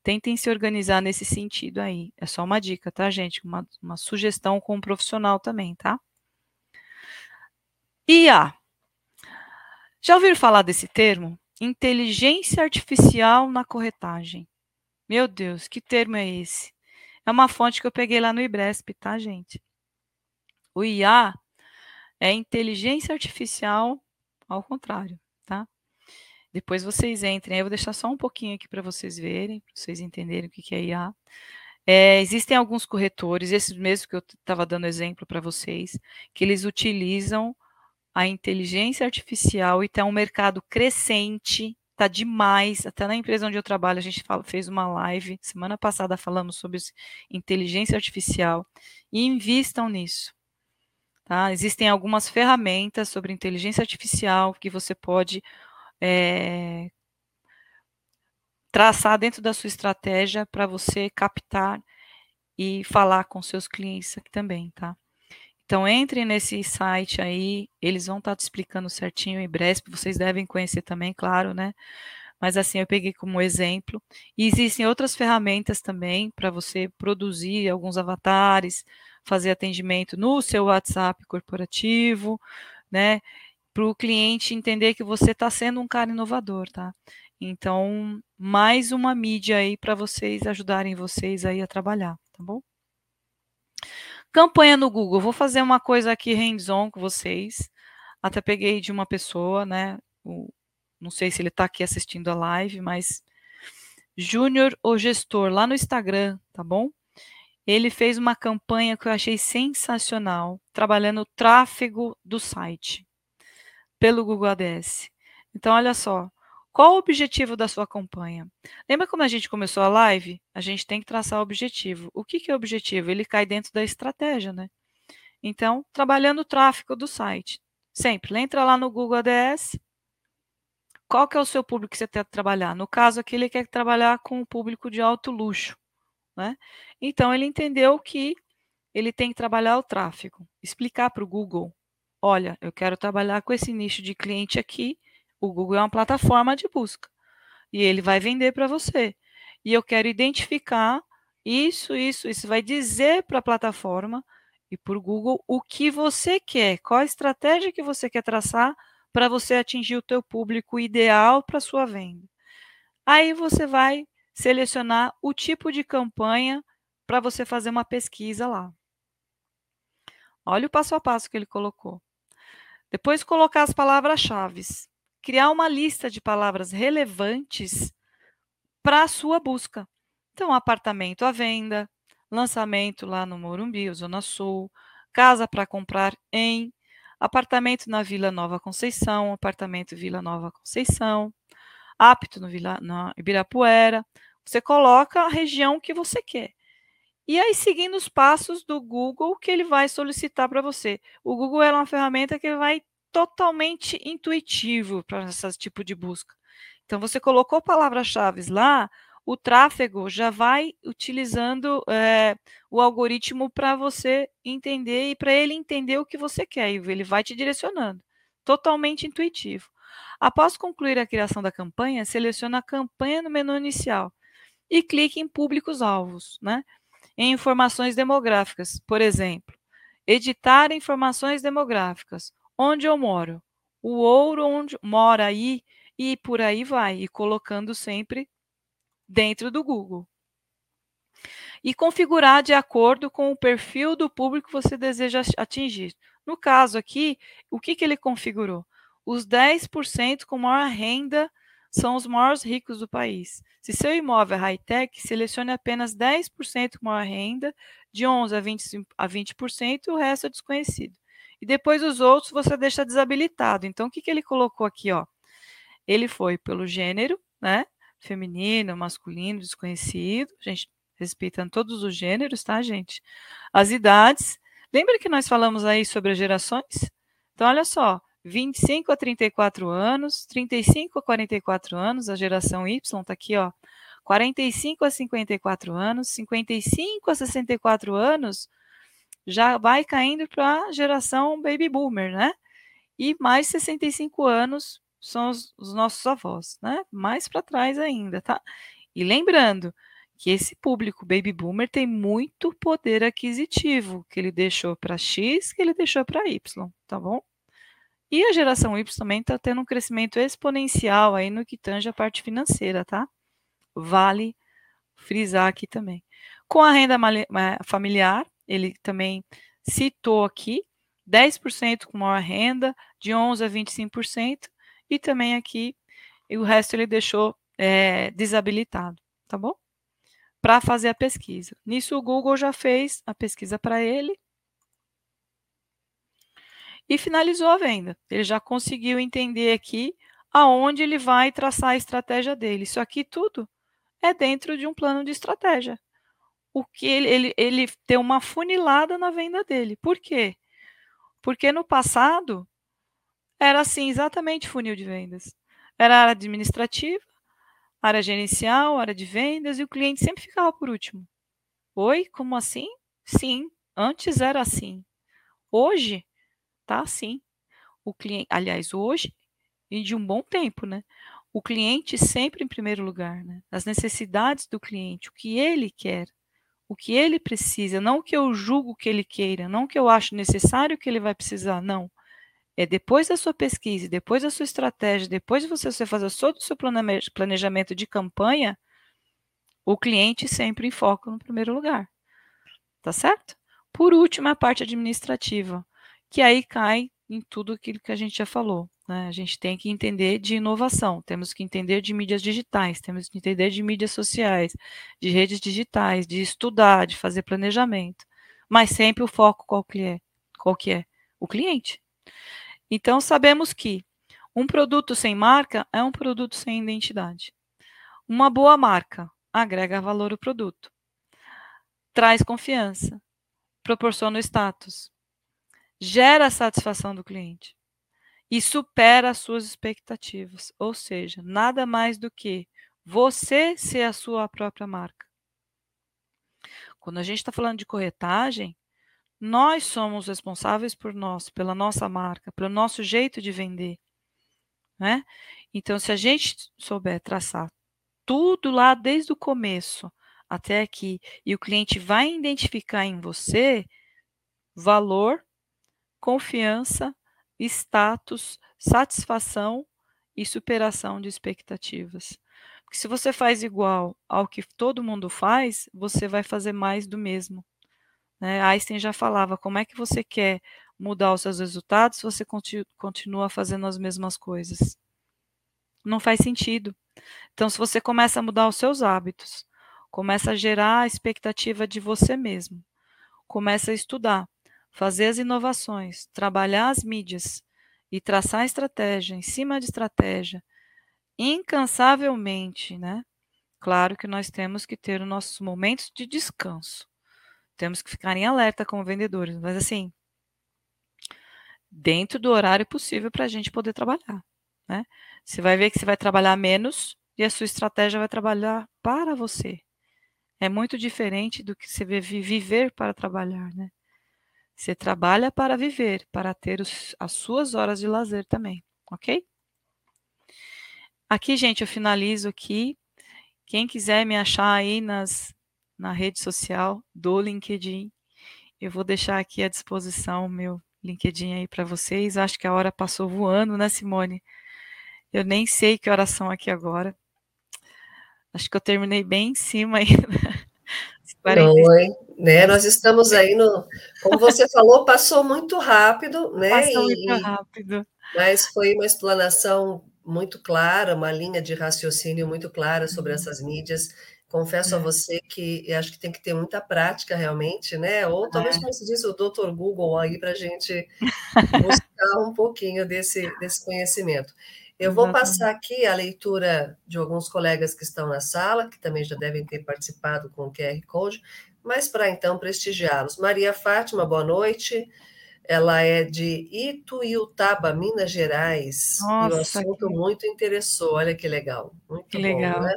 Tentem se organizar nesse sentido aí. É só uma dica, tá, gente? Uma, uma sugestão com um profissional também, tá? IA. Já ouviram falar desse termo? Inteligência artificial na corretagem. Meu Deus, que termo é esse? É uma fonte que eu peguei lá no IBRESP, tá, gente? O IA é inteligência artificial ao contrário, tá? Depois vocês entrem. Eu vou deixar só um pouquinho aqui para vocês verem, para vocês entenderem o que é IA. É, existem alguns corretores, esses mesmos que eu estava dando exemplo para vocês, que eles utilizam a inteligência artificial e tem um mercado crescente, tá demais. Até na empresa onde eu trabalho, a gente fala, fez uma live semana passada falando sobre inteligência artificial e invistam nisso. Tá? Existem algumas ferramentas sobre inteligência artificial que você pode é, traçar dentro da sua estratégia para você captar e falar com seus clientes aqui também, tá? Então entre nesse site aí, eles vão estar tá te explicando certinho em breve, vocês devem conhecer também, claro, né? Mas assim, eu peguei como exemplo. E existem outras ferramentas também para você produzir alguns avatares, fazer atendimento no seu WhatsApp corporativo, né? Para o cliente entender que você está sendo um cara inovador, tá? Então, mais uma mídia aí para vocês ajudarem vocês aí a trabalhar, tá bom? Campanha no Google. Vou fazer uma coisa aqui hands-on com vocês. Até peguei de uma pessoa, né? O, não sei se ele está aqui assistindo a live, mas Júnior, o gestor, lá no Instagram, tá bom? Ele fez uma campanha que eu achei sensacional, trabalhando o tráfego do site pelo Google Ads. Então, olha só, qual o objetivo da sua campanha? Lembra quando a gente começou a live? A gente tem que traçar o objetivo. O que, que é o objetivo? Ele cai dentro da estratégia, né? Então, trabalhando o tráfego do site. Sempre, entra lá no Google Ads. Qual que é o seu público que você quer trabalhar? No caso aqui, ele quer trabalhar com o público de alto luxo. Né? Então, ele entendeu que ele tem que trabalhar o tráfego. Explicar para o Google Olha, eu quero trabalhar com esse nicho de cliente aqui. O Google é uma plataforma de busca e ele vai vender para você. E eu quero identificar isso, isso, isso vai dizer para a plataforma e para o Google o que você quer, qual a estratégia que você quer traçar para você atingir o teu público ideal para sua venda. Aí você vai selecionar o tipo de campanha para você fazer uma pesquisa lá. Olha o passo a passo que ele colocou. Depois colocar as palavras-chave. Criar uma lista de palavras relevantes para a sua busca. Então, apartamento à venda, lançamento lá no Morumbi, Zona Sul, casa para comprar em, apartamento na Vila Nova Conceição, apartamento Vila Nova Conceição, apto no Vila, na Ibirapuera. Você coloca a região que você quer. E aí, seguindo os passos do Google que ele vai solicitar para você. O Google é uma ferramenta que vai totalmente intuitivo para esse tipo de busca. Então, você colocou palavras-chave lá, o tráfego já vai utilizando é, o algoritmo para você entender e para ele entender o que você quer. Ele vai te direcionando. Totalmente intuitivo. Após concluir a criação da campanha, selecione a campanha no menu inicial e clique em públicos-alvos, né? Em informações demográficas, por exemplo, editar informações demográficas. Onde eu moro? O ouro onde mora aí e por aí vai, e colocando sempre dentro do Google. E configurar de acordo com o perfil do público que você deseja atingir. No caso aqui, o que, que ele configurou? Os 10% com maior renda são os maiores ricos do país. Se seu imóvel é high-tech, selecione apenas 10% com maior renda, de 11% a 20%, a 20% e o resto é desconhecido. E depois os outros você deixa desabilitado. Então, o que, que ele colocou aqui? Ó? Ele foi pelo gênero, né? feminino, masculino, desconhecido, gente, respeitando todos os gêneros, tá, gente? As idades. Lembra que nós falamos aí sobre as gerações? Então, olha só, 25 a 34 anos, 35 a 44 anos, a geração Y está aqui, ó. 45 a 54 anos, 55 a 64 anos, já vai caindo para a geração baby boomer, né? E mais 65 anos são os, os nossos avós, né? Mais para trás ainda, tá? E lembrando que esse público baby boomer tem muito poder aquisitivo que ele deixou para X, que ele deixou para Y, tá bom? E a geração Y também está tendo um crescimento exponencial aí no que tange a parte financeira, tá? Vale frisar aqui também. Com a renda familiar, ele também citou aqui 10% com maior renda, de 11% a 25%, e também aqui o resto ele deixou é, desabilitado, tá bom? Para fazer a pesquisa. Nisso o Google já fez a pesquisa para ele e finalizou a venda. Ele já conseguiu entender aqui aonde ele vai traçar a estratégia dele. Isso aqui tudo é dentro de um plano de estratégia. O que ele, ele, ele tem uma funilada na venda dele. Por quê? Porque no passado era assim, exatamente funil de vendas. Era área administrativa, área gerencial, área de vendas, e o cliente sempre ficava por último. Oi, como assim? Sim, antes era assim. Hoje tá assim. O cliente, aliás, hoje e de um bom tempo, né? O cliente sempre em primeiro lugar, né? As necessidades do cliente, o que ele quer, o que ele precisa, não o que eu julgo que ele queira, não o que eu acho necessário que ele vai precisar, não. É depois da sua pesquisa, depois da sua estratégia, depois de você fazer todo o seu planejamento de campanha, o cliente sempre em foco no primeiro lugar. Tá certo? Por último, a parte administrativa, que aí cai em tudo aquilo que a gente já falou. Né? A gente tem que entender de inovação, temos que entender de mídias digitais, temos que entender de mídias sociais, de redes digitais, de estudar, de fazer planejamento. Mas sempre o foco qual que é? Qual que é? O cliente. Então, sabemos que um produto sem marca é um produto sem identidade. Uma boa marca agrega valor ao produto, traz confiança, proporciona status, gera a satisfação do cliente e supera as suas expectativas. Ou seja, nada mais do que você ser a sua própria marca. Quando a gente está falando de corretagem, nós somos responsáveis por nós, pela nossa marca, pelo nosso jeito de vender. Né? Então, se a gente souber traçar tudo lá desde o começo até aqui, e o cliente vai identificar em você valor, confiança, status, satisfação e superação de expectativas. Porque se você faz igual ao que todo mundo faz, você vai fazer mais do mesmo. Né? Einstein já falava: como é que você quer mudar os seus resultados se você continua fazendo as mesmas coisas? Não faz sentido. Então, se você começa a mudar os seus hábitos, começa a gerar a expectativa de você mesmo, começa a estudar, fazer as inovações, trabalhar as mídias e traçar estratégia em cima de estratégia, incansavelmente, né? Claro que nós temos que ter os nossos momentos de descanso. Temos que ficar em alerta como vendedores, mas assim, dentro do horário possível para a gente poder trabalhar, né? Você vai ver que você vai trabalhar menos e a sua estratégia vai trabalhar para você. É muito diferente do que você viver para trabalhar, né? Você trabalha para viver, para ter os, as suas horas de lazer também, ok? Aqui, gente, eu finalizo aqui. Quem quiser me achar aí nas, na rede social do LinkedIn, eu vou deixar aqui à disposição o meu LinkedIn aí para vocês. Acho que a hora passou voando, né, Simone? Eu nem sei que horas são aqui agora. Acho que eu terminei bem em cima ainda. Oi, né? Nós estamos aí no. Como você falou, passou muito rápido, né? Passou muito rápido. Mas foi uma explanação muito clara, uma linha de raciocínio muito clara sobre uhum. essas mídias. Confesso é. a você que acho que tem que ter muita prática realmente, né? Ou talvez, é. como se diz, o Dr. Google aí para a gente buscar um pouquinho desse, desse conhecimento. Eu vou passar aqui a leitura de alguns colegas que estão na sala, que também já devem ter participado com o QR Code, mas para então prestigiá-los. Maria Fátima, boa noite. Ela é de Ituiutaba, Minas Gerais. Nossa, e o assunto que... muito interessou. Olha que legal. Muito que bom, legal. Né?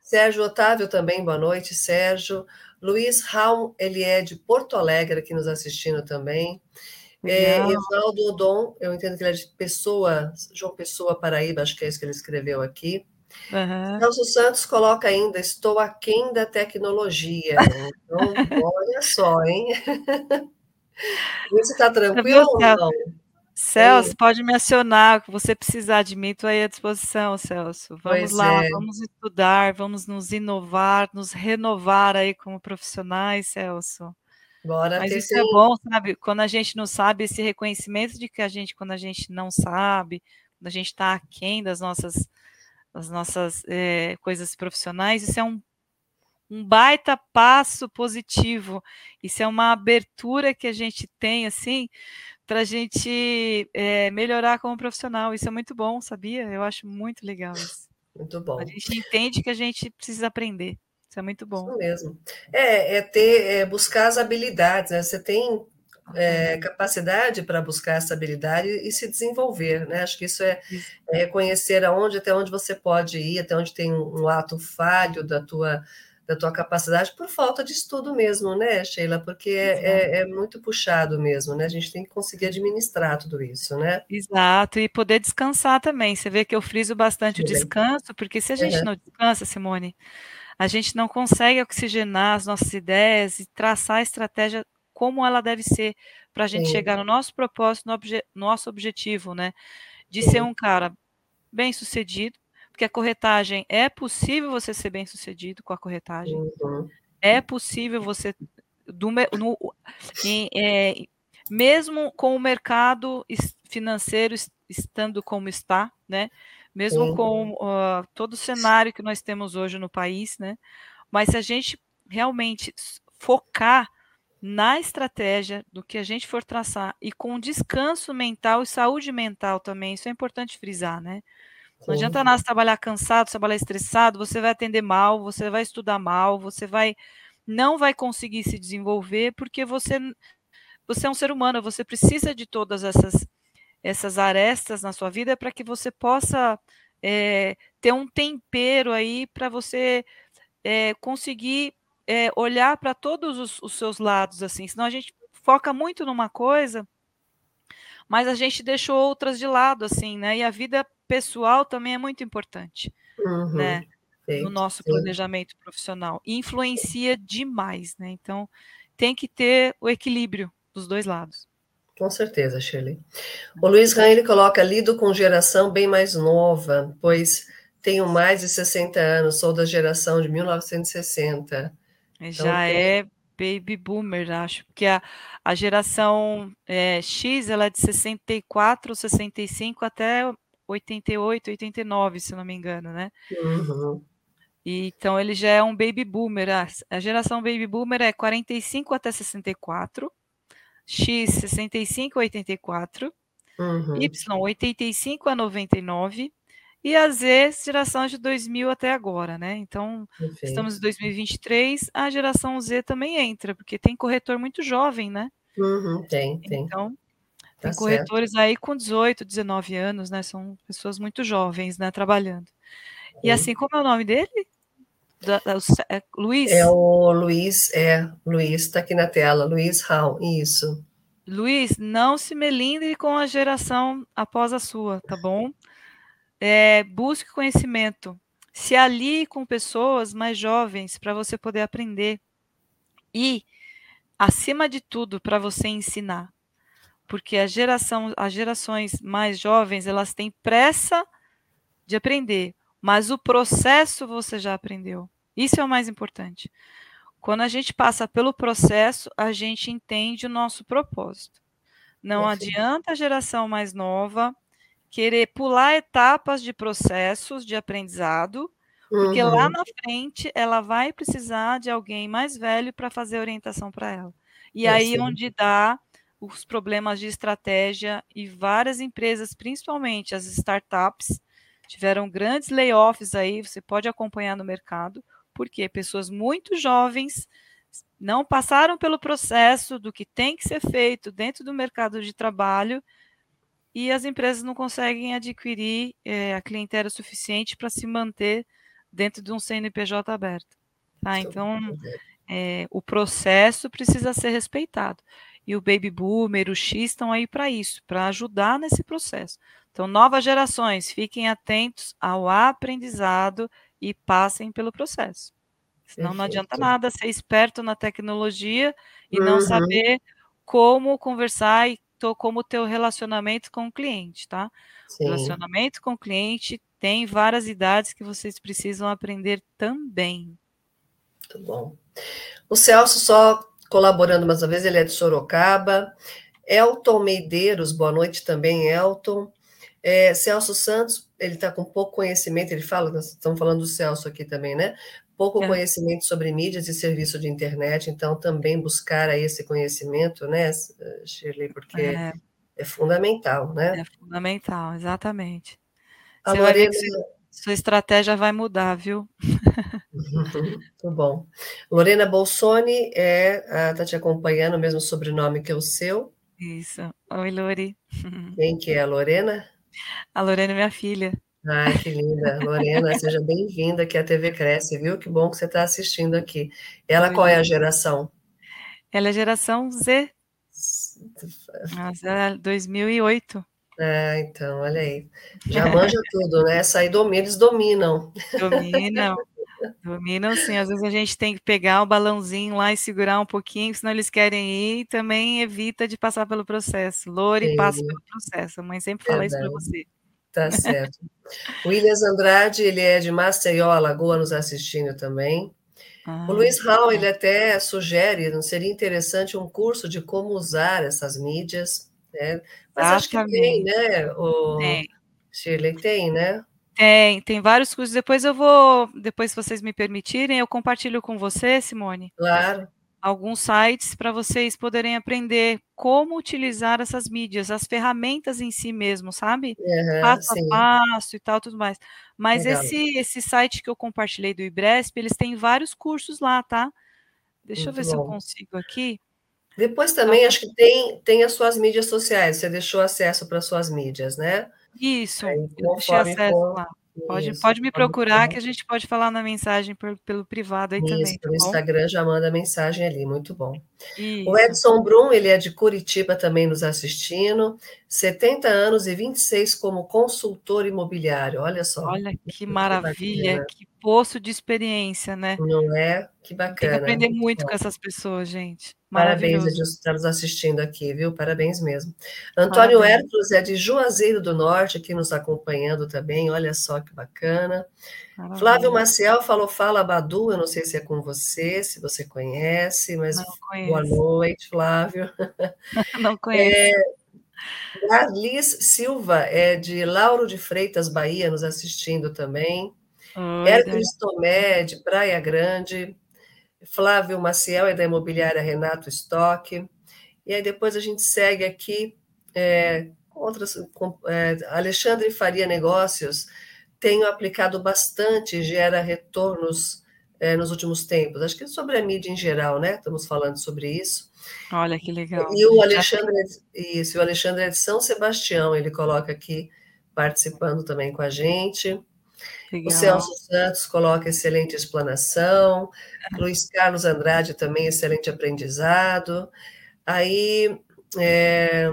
Sérgio Otávio também, boa noite, Sérgio. Luiz Raul, ele é de Porto Alegre, aqui nos assistindo também. É, Evaldo Odon, eu entendo que ele é de Pessoa, João Pessoa, Paraíba, acho que é isso que ele escreveu aqui. Uhum. Celso Santos coloca ainda, estou aquém da tecnologia. Então, olha só, hein? Você está tranquilo ou não? Celso, Sim. pode me acionar, que você precisar de mim, estou aí à disposição, Celso. Vamos pois lá, é. vamos estudar, vamos nos inovar, nos renovar aí como profissionais, Celso. Bora Mas isso é bom, sabe? Quando a gente não sabe, esse reconhecimento de que a gente, quando a gente não sabe, quando a gente está aquém das nossas, das nossas é, coisas profissionais, isso é um, um baita passo positivo. Isso é uma abertura que a gente tem, assim, para a gente é, melhorar como profissional. Isso é muito bom, sabia? Eu acho muito legal isso. Muito bom. A gente entende que a gente precisa aprender. Isso é muito bom. Isso mesmo. É, é ter, é buscar as habilidades, né? Você tem é, capacidade para buscar essa habilidade e se desenvolver, né? Acho que isso é, é reconhecer aonde, até onde você pode ir, até onde tem um, um ato falho da tua da tua capacidade por falta de estudo mesmo, né, Sheila? Porque é, é, é, muito puxado mesmo, né? A gente tem que conseguir administrar tudo isso, né? Exato, e poder descansar também. Você vê que eu friso bastante o descanso, porque se a gente uhum. não descansa, Simone, a gente não consegue oxigenar as nossas ideias e traçar a estratégia como ela deve ser para a gente Sim. chegar no nosso propósito, no obje nosso objetivo, né? De Sim. ser um cara bem sucedido, porque a corretagem é possível você ser bem sucedido com a corretagem, uhum. é possível você do, no, em, é, mesmo com o mercado financeiro estando como está, né? Mesmo Sim. com uh, todo o cenário que nós temos hoje no país, né? Mas se a gente realmente focar na estratégia do que a gente for traçar e com descanso mental e saúde mental também, isso é importante frisar, né? Não adianta nada trabalhar cansado, trabalhar estressado, você vai atender mal, você vai estudar mal, você vai não vai conseguir se desenvolver porque você você é um ser humano, você precisa de todas essas essas arestas na sua vida para que você possa é, ter um tempero aí para você é, conseguir é, olhar para todos os, os, seus lados, assim. Senão a gente foca muito numa coisa, mas a gente deixou outras de lado, assim, né? E a vida pessoal também é muito importante, uhum. né? no nosso planejamento profissional. Influencia demais, né? Então, tem que ter o equilíbrio dos dois lados. Com certeza, Shirley. O Luiz ele coloca lido com geração bem mais nova, pois tenho mais de 60 anos, sou da geração de 1960. Então, Já tem... é baby boomer, acho, porque a, a geração é, X ela é de 64, 65 até 88, 89, se não me engano, né? Uhum. E, então ele já é um baby boomer. A, a geração baby boomer é 45 até 64, X 65 a 84, uhum. Y 85 a 99 e a Z, geração de 2000 até agora, né? Então, Perfeito. estamos em 2023, a geração Z também entra, porque tem corretor muito jovem, né? Uhum, tem, tem. Então, tá tem corretores aí com 18, 19 anos, né? São pessoas muito jovens, né? Trabalhando. E assim, como é o nome dele? Da, da, é, Luiz? É o Luiz, é, Luiz, está aqui na tela, Luiz Raul, isso. Luiz, não se melindre com a geração após a sua, tá bom? É, busque conhecimento. Se alie com pessoas mais jovens para você poder aprender. E, acima de tudo, para você ensinar. Porque a geração, as gerações mais jovens, elas têm pressa de aprender, mas o processo você já aprendeu. Isso é o mais importante. Quando a gente passa pelo processo, a gente entende o nosso propósito. Não adianta a geração mais nova querer pular etapas de processos de aprendizado, porque uhum. lá na frente ela vai precisar de alguém mais velho para fazer orientação para ela. E é aí sim. onde dá os problemas de estratégia e várias empresas, principalmente as startups, tiveram grandes layoffs aí, você pode acompanhar no mercado, porque pessoas muito jovens não passaram pelo processo do que tem que ser feito dentro do mercado de trabalho e as empresas não conseguem adquirir é, a clientela suficiente para se manter dentro de um CNPJ aberto. Tá? Então, é, o processo precisa ser respeitado. E o baby boomer, o X estão aí para isso, para ajudar nesse processo. Então, novas gerações, fiquem atentos ao aprendizado e passem pelo processo. Senão Perfeito. não adianta nada ser esperto na tecnologia e uhum. não saber como conversar e como ter o relacionamento com o cliente, tá? Sim. Relacionamento com o cliente tem várias idades que vocês precisam aprender também. Muito bom. O Celso, só colaborando mais uma vez, ele é de Sorocaba. Elton Meideiros, boa noite também, Elton. É, Celso Santos, ele está com pouco conhecimento, ele fala, nós estamos falando do Celso aqui também, né? Pouco é. conhecimento sobre mídias e serviço de internet, então também buscar aí esse conhecimento, né, Shirley, porque é, é fundamental, né? É fundamental, exatamente. A Lorena... sua estratégia vai mudar, viu? Muito bom. Lorena Bolsoni é, está te acompanhando, o mesmo sobrenome que o seu. Isso. Oi, Lori. Quem que é a Lorena? A Lorena é minha filha. Ai, que linda. Lorena, seja bem-vinda aqui à TV Cresce, viu? Que bom que você está assistindo aqui. Ela qual é a geração? Ela é geração Z. Nossa, 2008. Ah, então, olha aí. Já manja tudo, né? Essa aí domina, eles dominam. Dominam. Dominam sim. Às vezes a gente tem que pegar o balãozinho lá e segurar um pouquinho, senão eles querem ir e também evita de passar pelo processo. Lore sim. passa pelo processo. A mãe sempre fala Verdade. isso para você. Tá certo. O Williams Andrade, ele é de Maceió, Alagoa, nos assistindo também. Ah, o Luiz Raul, ele até sugere, não seria interessante um curso de como usar essas mídias, né? Mas acho que tem, né? O tem. Shirley tem, né? Tem, tem vários cursos. Depois eu vou, depois se vocês me permitirem, eu compartilho com você, Simone. Claro. Alguns sites para vocês poderem aprender como utilizar essas mídias, as ferramentas em si mesmo, sabe? Uhum, passo sim. a passo e tal, tudo mais. Mas esse esse site que eu compartilhei do IBRESP, eles têm vários cursos lá, tá? Deixa Muito eu ver bom. se eu consigo aqui. Depois também acho que tem, tem as suas mídias sociais, você deixou acesso para as suas mídias, né? Isso, Aí, eu deixei acesso for... lá. Pode, Isso, pode me procurar que a gente pode falar na mensagem por, pelo privado aí Isso, também. Tá no Instagram já manda mensagem ali, muito bom. Isso. O Edson Brum, ele é de Curitiba também nos assistindo, 70 anos e 26 como consultor imobiliário, olha só. Olha que, que maravilha, que poço de experiência, né? Não é? Que bacana. Tem que aprender muito com essas pessoas, gente. Parabéns, Edilson, estar nos assistindo aqui, viu? Parabéns mesmo. Antônio. Hércules é de Juazeiro do Norte, aqui nos acompanhando também, olha só que bacana. Parabéns. Flávio Maciel falou, fala Badu, eu não sei se é com você, se você conhece, mas boa noite, Flávio. Não conheço. É, Darlis Silva é de Lauro de Freitas, Bahia, nos assistindo também. Hércules Tomé, de Praia Grande. Flávio Maciel é da imobiliária Renato Stock. E aí depois a gente segue aqui é, outras. Com, é, Alexandre Faria Negócios. Tenho aplicado bastante, gera retornos é, nos últimos tempos. Acho que sobre a mídia em geral, né? Estamos falando sobre isso. Olha que legal. E o Alexandre, isso, o Alexandre é de São Sebastião, ele coloca aqui participando também com a gente. Legal. O Celso Santos coloca excelente explanação. Luiz Carlos Andrade também, excelente aprendizado. Aí é,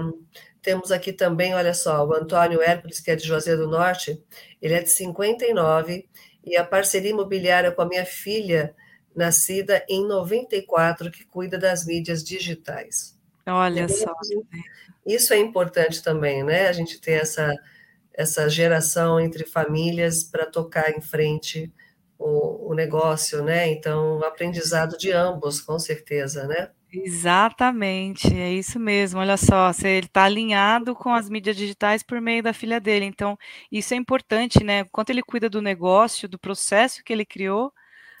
temos aqui também, olha só, o Antônio Hércules, que é de Juazeiro do Norte, ele é de 59, e a parceria imobiliária com a minha filha nascida em 94, que cuida das mídias digitais. Olha só. Isso é importante também, né? A gente ter essa, essa geração entre famílias para tocar em frente o, o negócio, né? Então, aprendizado de ambos, com certeza, né? Exatamente, é isso mesmo. Olha só, ele está alinhado com as mídias digitais por meio da filha dele. Então, isso é importante, né? Quanto ele cuida do negócio, do processo que ele criou,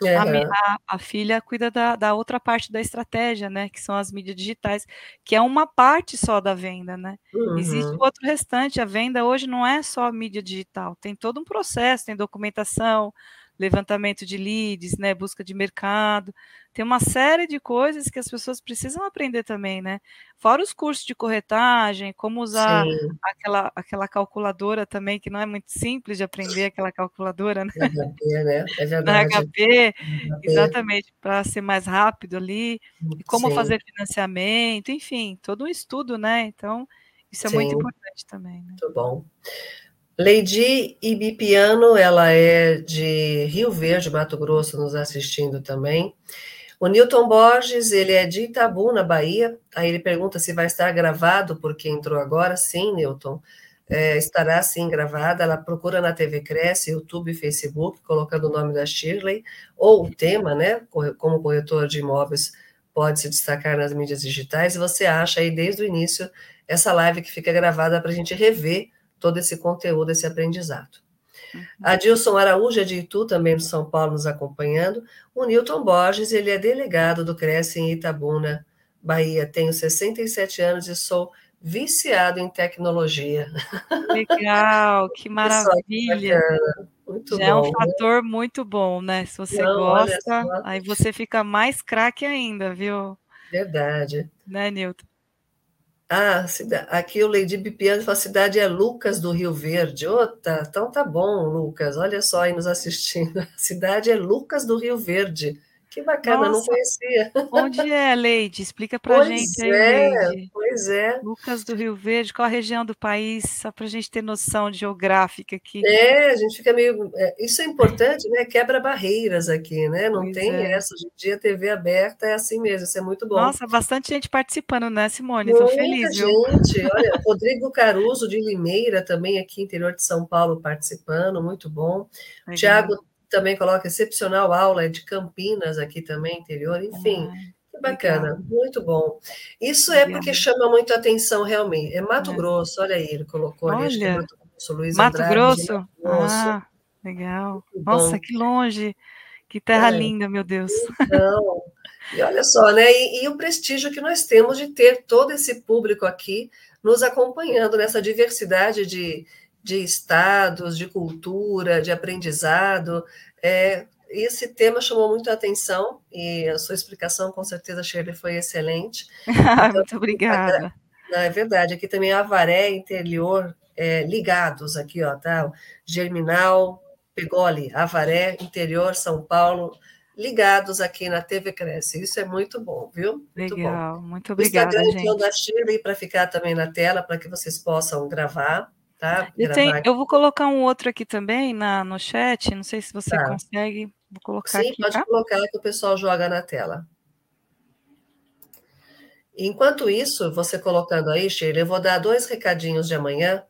Uhum. A, a, filha cuida da, da, outra parte da estratégia, né? Que são as mídias digitais, que é uma parte só da venda, né? Uhum. Existe o outro restante. A venda hoje não é só mídia digital, tem todo um processo, tem documentação, levantamento de leads, né, busca de mercado. Tem uma série de coisas que as pessoas precisam aprender também, né? Fora os cursos de corretagem, como usar aquela, aquela calculadora também, que não é muito simples de aprender aquela calculadora, né? HP, né? É verdade. Na HP, HP. exatamente, para ser mais rápido ali, e como Sim. fazer financiamento, enfim, todo um estudo, né? Então, isso é Sim. muito importante também. Né? Muito bom. Lady Ibipiano, ela é de Rio Verde, Mato Grosso, nos assistindo também. O Newton Borges, ele é de Itabu, na Bahia. Aí ele pergunta se vai estar gravado, porque entrou agora. Sim, Newton, é, estará sim gravada. Ela procura na TV Cresce, YouTube, Facebook, colocando o nome da Shirley, ou o tema, né? Como corretor de imóveis pode se destacar nas mídias digitais. E você acha aí desde o início essa live que fica gravada para a gente rever todo esse conteúdo, esse aprendizado. Uhum. Adilson Araújo é de Itu, também no São Paulo, nos acompanhando. O Newton Borges, ele é delegado do Cresce em Itabuna, Bahia. Tenho 67 anos e sou viciado em tecnologia. Legal, que maravilha. Muito Já bom, é um fator né? muito bom, né? Se você Não, gosta, aí você fica mais craque ainda, viu? Verdade. Né, Newton? Ah, aqui o Lady Bipiano fala, a cidade é Lucas do Rio Verde. Tá, então tá bom, Lucas. Olha só aí nos assistindo. A cidade é Lucas do Rio Verde. Que bacana, Nossa, não conhecia. Onde é, Leide? Explica para a gente aí, é, Leide. Pois é. Lucas do Rio Verde, qual a região do país? Só para a gente ter noção geográfica aqui. É, a gente fica meio. É, isso é importante, né? Quebra barreiras aqui, né? Não pois tem é. essa. Hoje em dia, TV aberta é assim mesmo, isso é muito bom. Nossa, bastante gente participando, né, Simone? Estou feliz, viu? gente. Olha, Rodrigo Caruso, de Limeira, também aqui, interior de São Paulo, participando, muito bom. Tiago também coloca excepcional aula de Campinas aqui também, interior, enfim. Ah, que bacana, legal. muito bom. Isso é porque chama muito atenção realmente. É Mato é. Grosso, olha aí, ele colocou olha. ali, Mato Grosso, Luiz Mato Andrade, Grosso? Mato Grosso. Ah, legal. Nossa, que longe. Que terra é. linda, meu Deus. Então, e olha só, né? E, e, o prestígio que nós temos de ter todo esse público aqui nos acompanhando nessa diversidade de, de estados, de cultura, de aprendizado. É, esse tema chamou muito a atenção e a sua explicação, com certeza, Shirley, foi excelente. Então, muito obrigada. É, verdade, aqui também Avaré, interior, é, ligados aqui, ó, tá? Germinal, Pegoli, Avaré, interior, São Paulo, ligados aqui na TV Cresce. Isso é muito bom, viu? Muito Legal, bom. muito obrigada, o Instagram, gente. da Shirley, para ficar também na tela, para que vocês possam gravar. Tá? Eu, tenho, eu, vou colocar um outro aqui também na, no chat, não sei se você tá. consegue. Vou colocar Sim, aqui, pode tá? colocar que o pessoal joga na tela. Enquanto isso, você colocando aí, Sheila, eu vou dar dois recadinhos de amanhã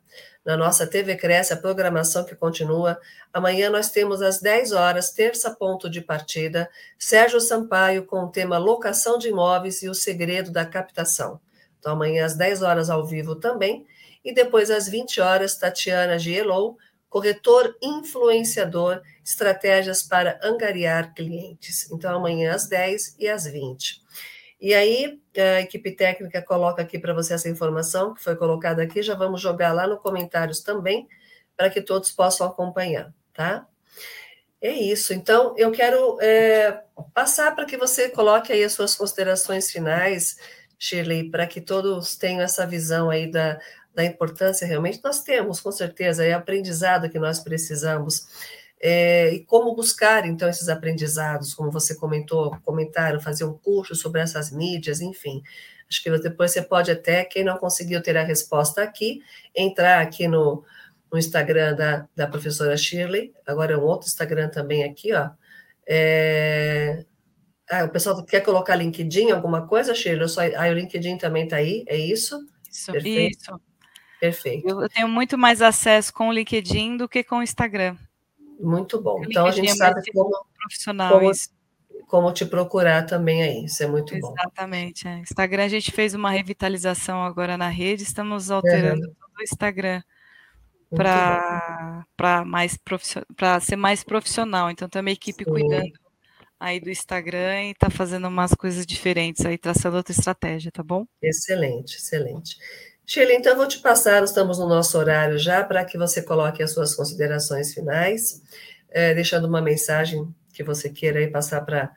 na nossa TV Cresce, a programação que continua. Amanhã nós temos às 10 horas, terça ponto de partida, Sérgio Sampaio com o tema Locação de Imóveis e o Segredo da Captação. Então, amanhã às 10 horas ao vivo também. E depois às 20 horas, Tatiana Gielou, corretor influenciador, estratégias para angariar clientes. Então, amanhã às 10 e às 20. E aí, a equipe técnica coloca aqui para você essa informação que foi colocada aqui, já vamos jogar lá no comentários também, para que todos possam acompanhar, tá? É isso. Então, eu quero é, passar para que você coloque aí as suas considerações finais, Shirley, para que todos tenham essa visão aí da, da importância realmente. Nós temos, com certeza, é aprendizado que nós precisamos é, e como buscar, então, esses aprendizados, como você comentou, comentaram, fazer um curso sobre essas mídias, enfim. Acho que depois você pode até, quem não conseguiu ter a resposta aqui, entrar aqui no, no Instagram da, da professora Shirley, agora é um outro Instagram também aqui, ó. É... Ah, o pessoal quer colocar LinkedIn, alguma coisa, Shirley? Só... Ah, o LinkedIn também está aí, é isso? Isso, Perfeito. isso. Perfeito. Eu tenho muito mais acesso com o LinkedIn do que com o Instagram. Muito bom. Então a gente sabe como, profissional como, como, te procurar também aí. Isso é muito Exatamente, bom. Exatamente. É. Instagram a gente fez uma revitalização agora na rede, estamos alterando uhum. todo o Instagram para mais para ser mais profissional. Então tem uma equipe Sim. cuidando aí do Instagram e está fazendo umas coisas diferentes aí, traçando outra estratégia, tá bom? Excelente, excelente. Sheila, então vou te passar, estamos no nosso horário já, para que você coloque as suas considerações finais, é, deixando uma mensagem que você queira aí passar para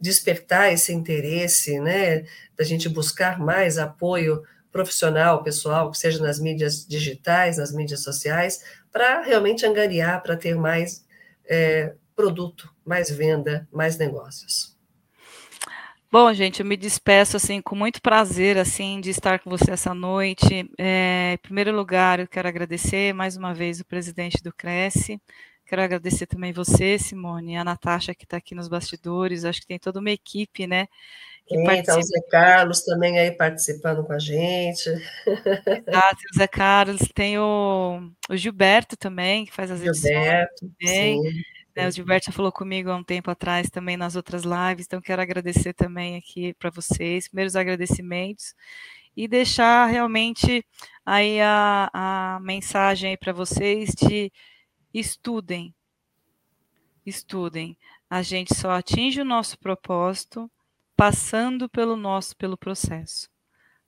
despertar esse interesse, né, da gente buscar mais apoio profissional, pessoal, que seja nas mídias digitais, nas mídias sociais, para realmente angariar, para ter mais é, produto, mais venda, mais negócios. Bom, gente, eu me despeço assim com muito prazer assim de estar com você essa noite. É, em primeiro lugar, eu quero agradecer mais uma vez o presidente do Cresce. Quero agradecer também você, Simone, a Natasha que está aqui nos bastidores. Acho que tem toda uma equipe, né? Que Sim, participa. Tá o Zé Carlos também aí participando com a gente. Exato, o Zé Carlos, tem o, o Gilberto também, que faz as edições. Gilberto, sim. Né, o Gilberto já falou comigo há um tempo atrás também nas outras lives, então quero agradecer também aqui para vocês, primeiros agradecimentos, e deixar realmente aí a, a mensagem aí para vocês de estudem, estudem. A gente só atinge o nosso propósito passando pelo nosso, pelo processo.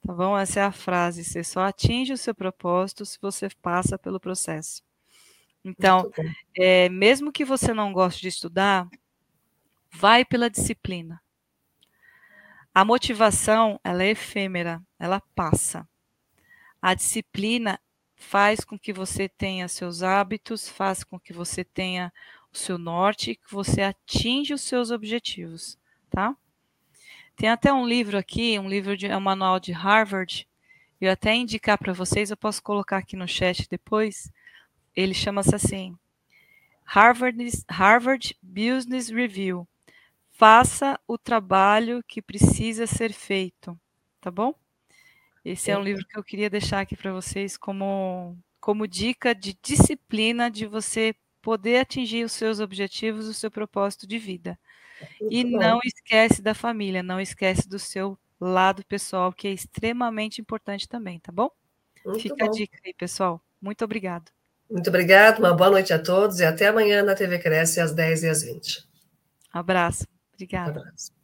Tá bom? Essa é a frase. Você só atinge o seu propósito se você passa pelo processo. Então, é, mesmo que você não goste de estudar, vai pela disciplina. A motivação, ela é efêmera, ela passa. A disciplina faz com que você tenha seus hábitos, faz com que você tenha o seu norte e que você atinja os seus objetivos, tá? Tem até um livro aqui, um livro de é um manual de Harvard. Eu até indicar para vocês, eu posso colocar aqui no chat depois, ele chama-se assim: Harvard, Harvard Business Review. Faça o trabalho que precisa ser feito, tá bom? Esse é um livro que eu queria deixar aqui para vocês como, como dica de disciplina de você poder atingir os seus objetivos, o seu propósito de vida. Muito e bom. não esquece da família, não esquece do seu lado pessoal, que é extremamente importante também, tá bom? Muito Fica bom. a dica aí, pessoal. Muito obrigado. Muito obrigado, uma boa noite a todos e até amanhã na TV Cresce às 10 e às 20. Abraço. Obrigada. Abraço.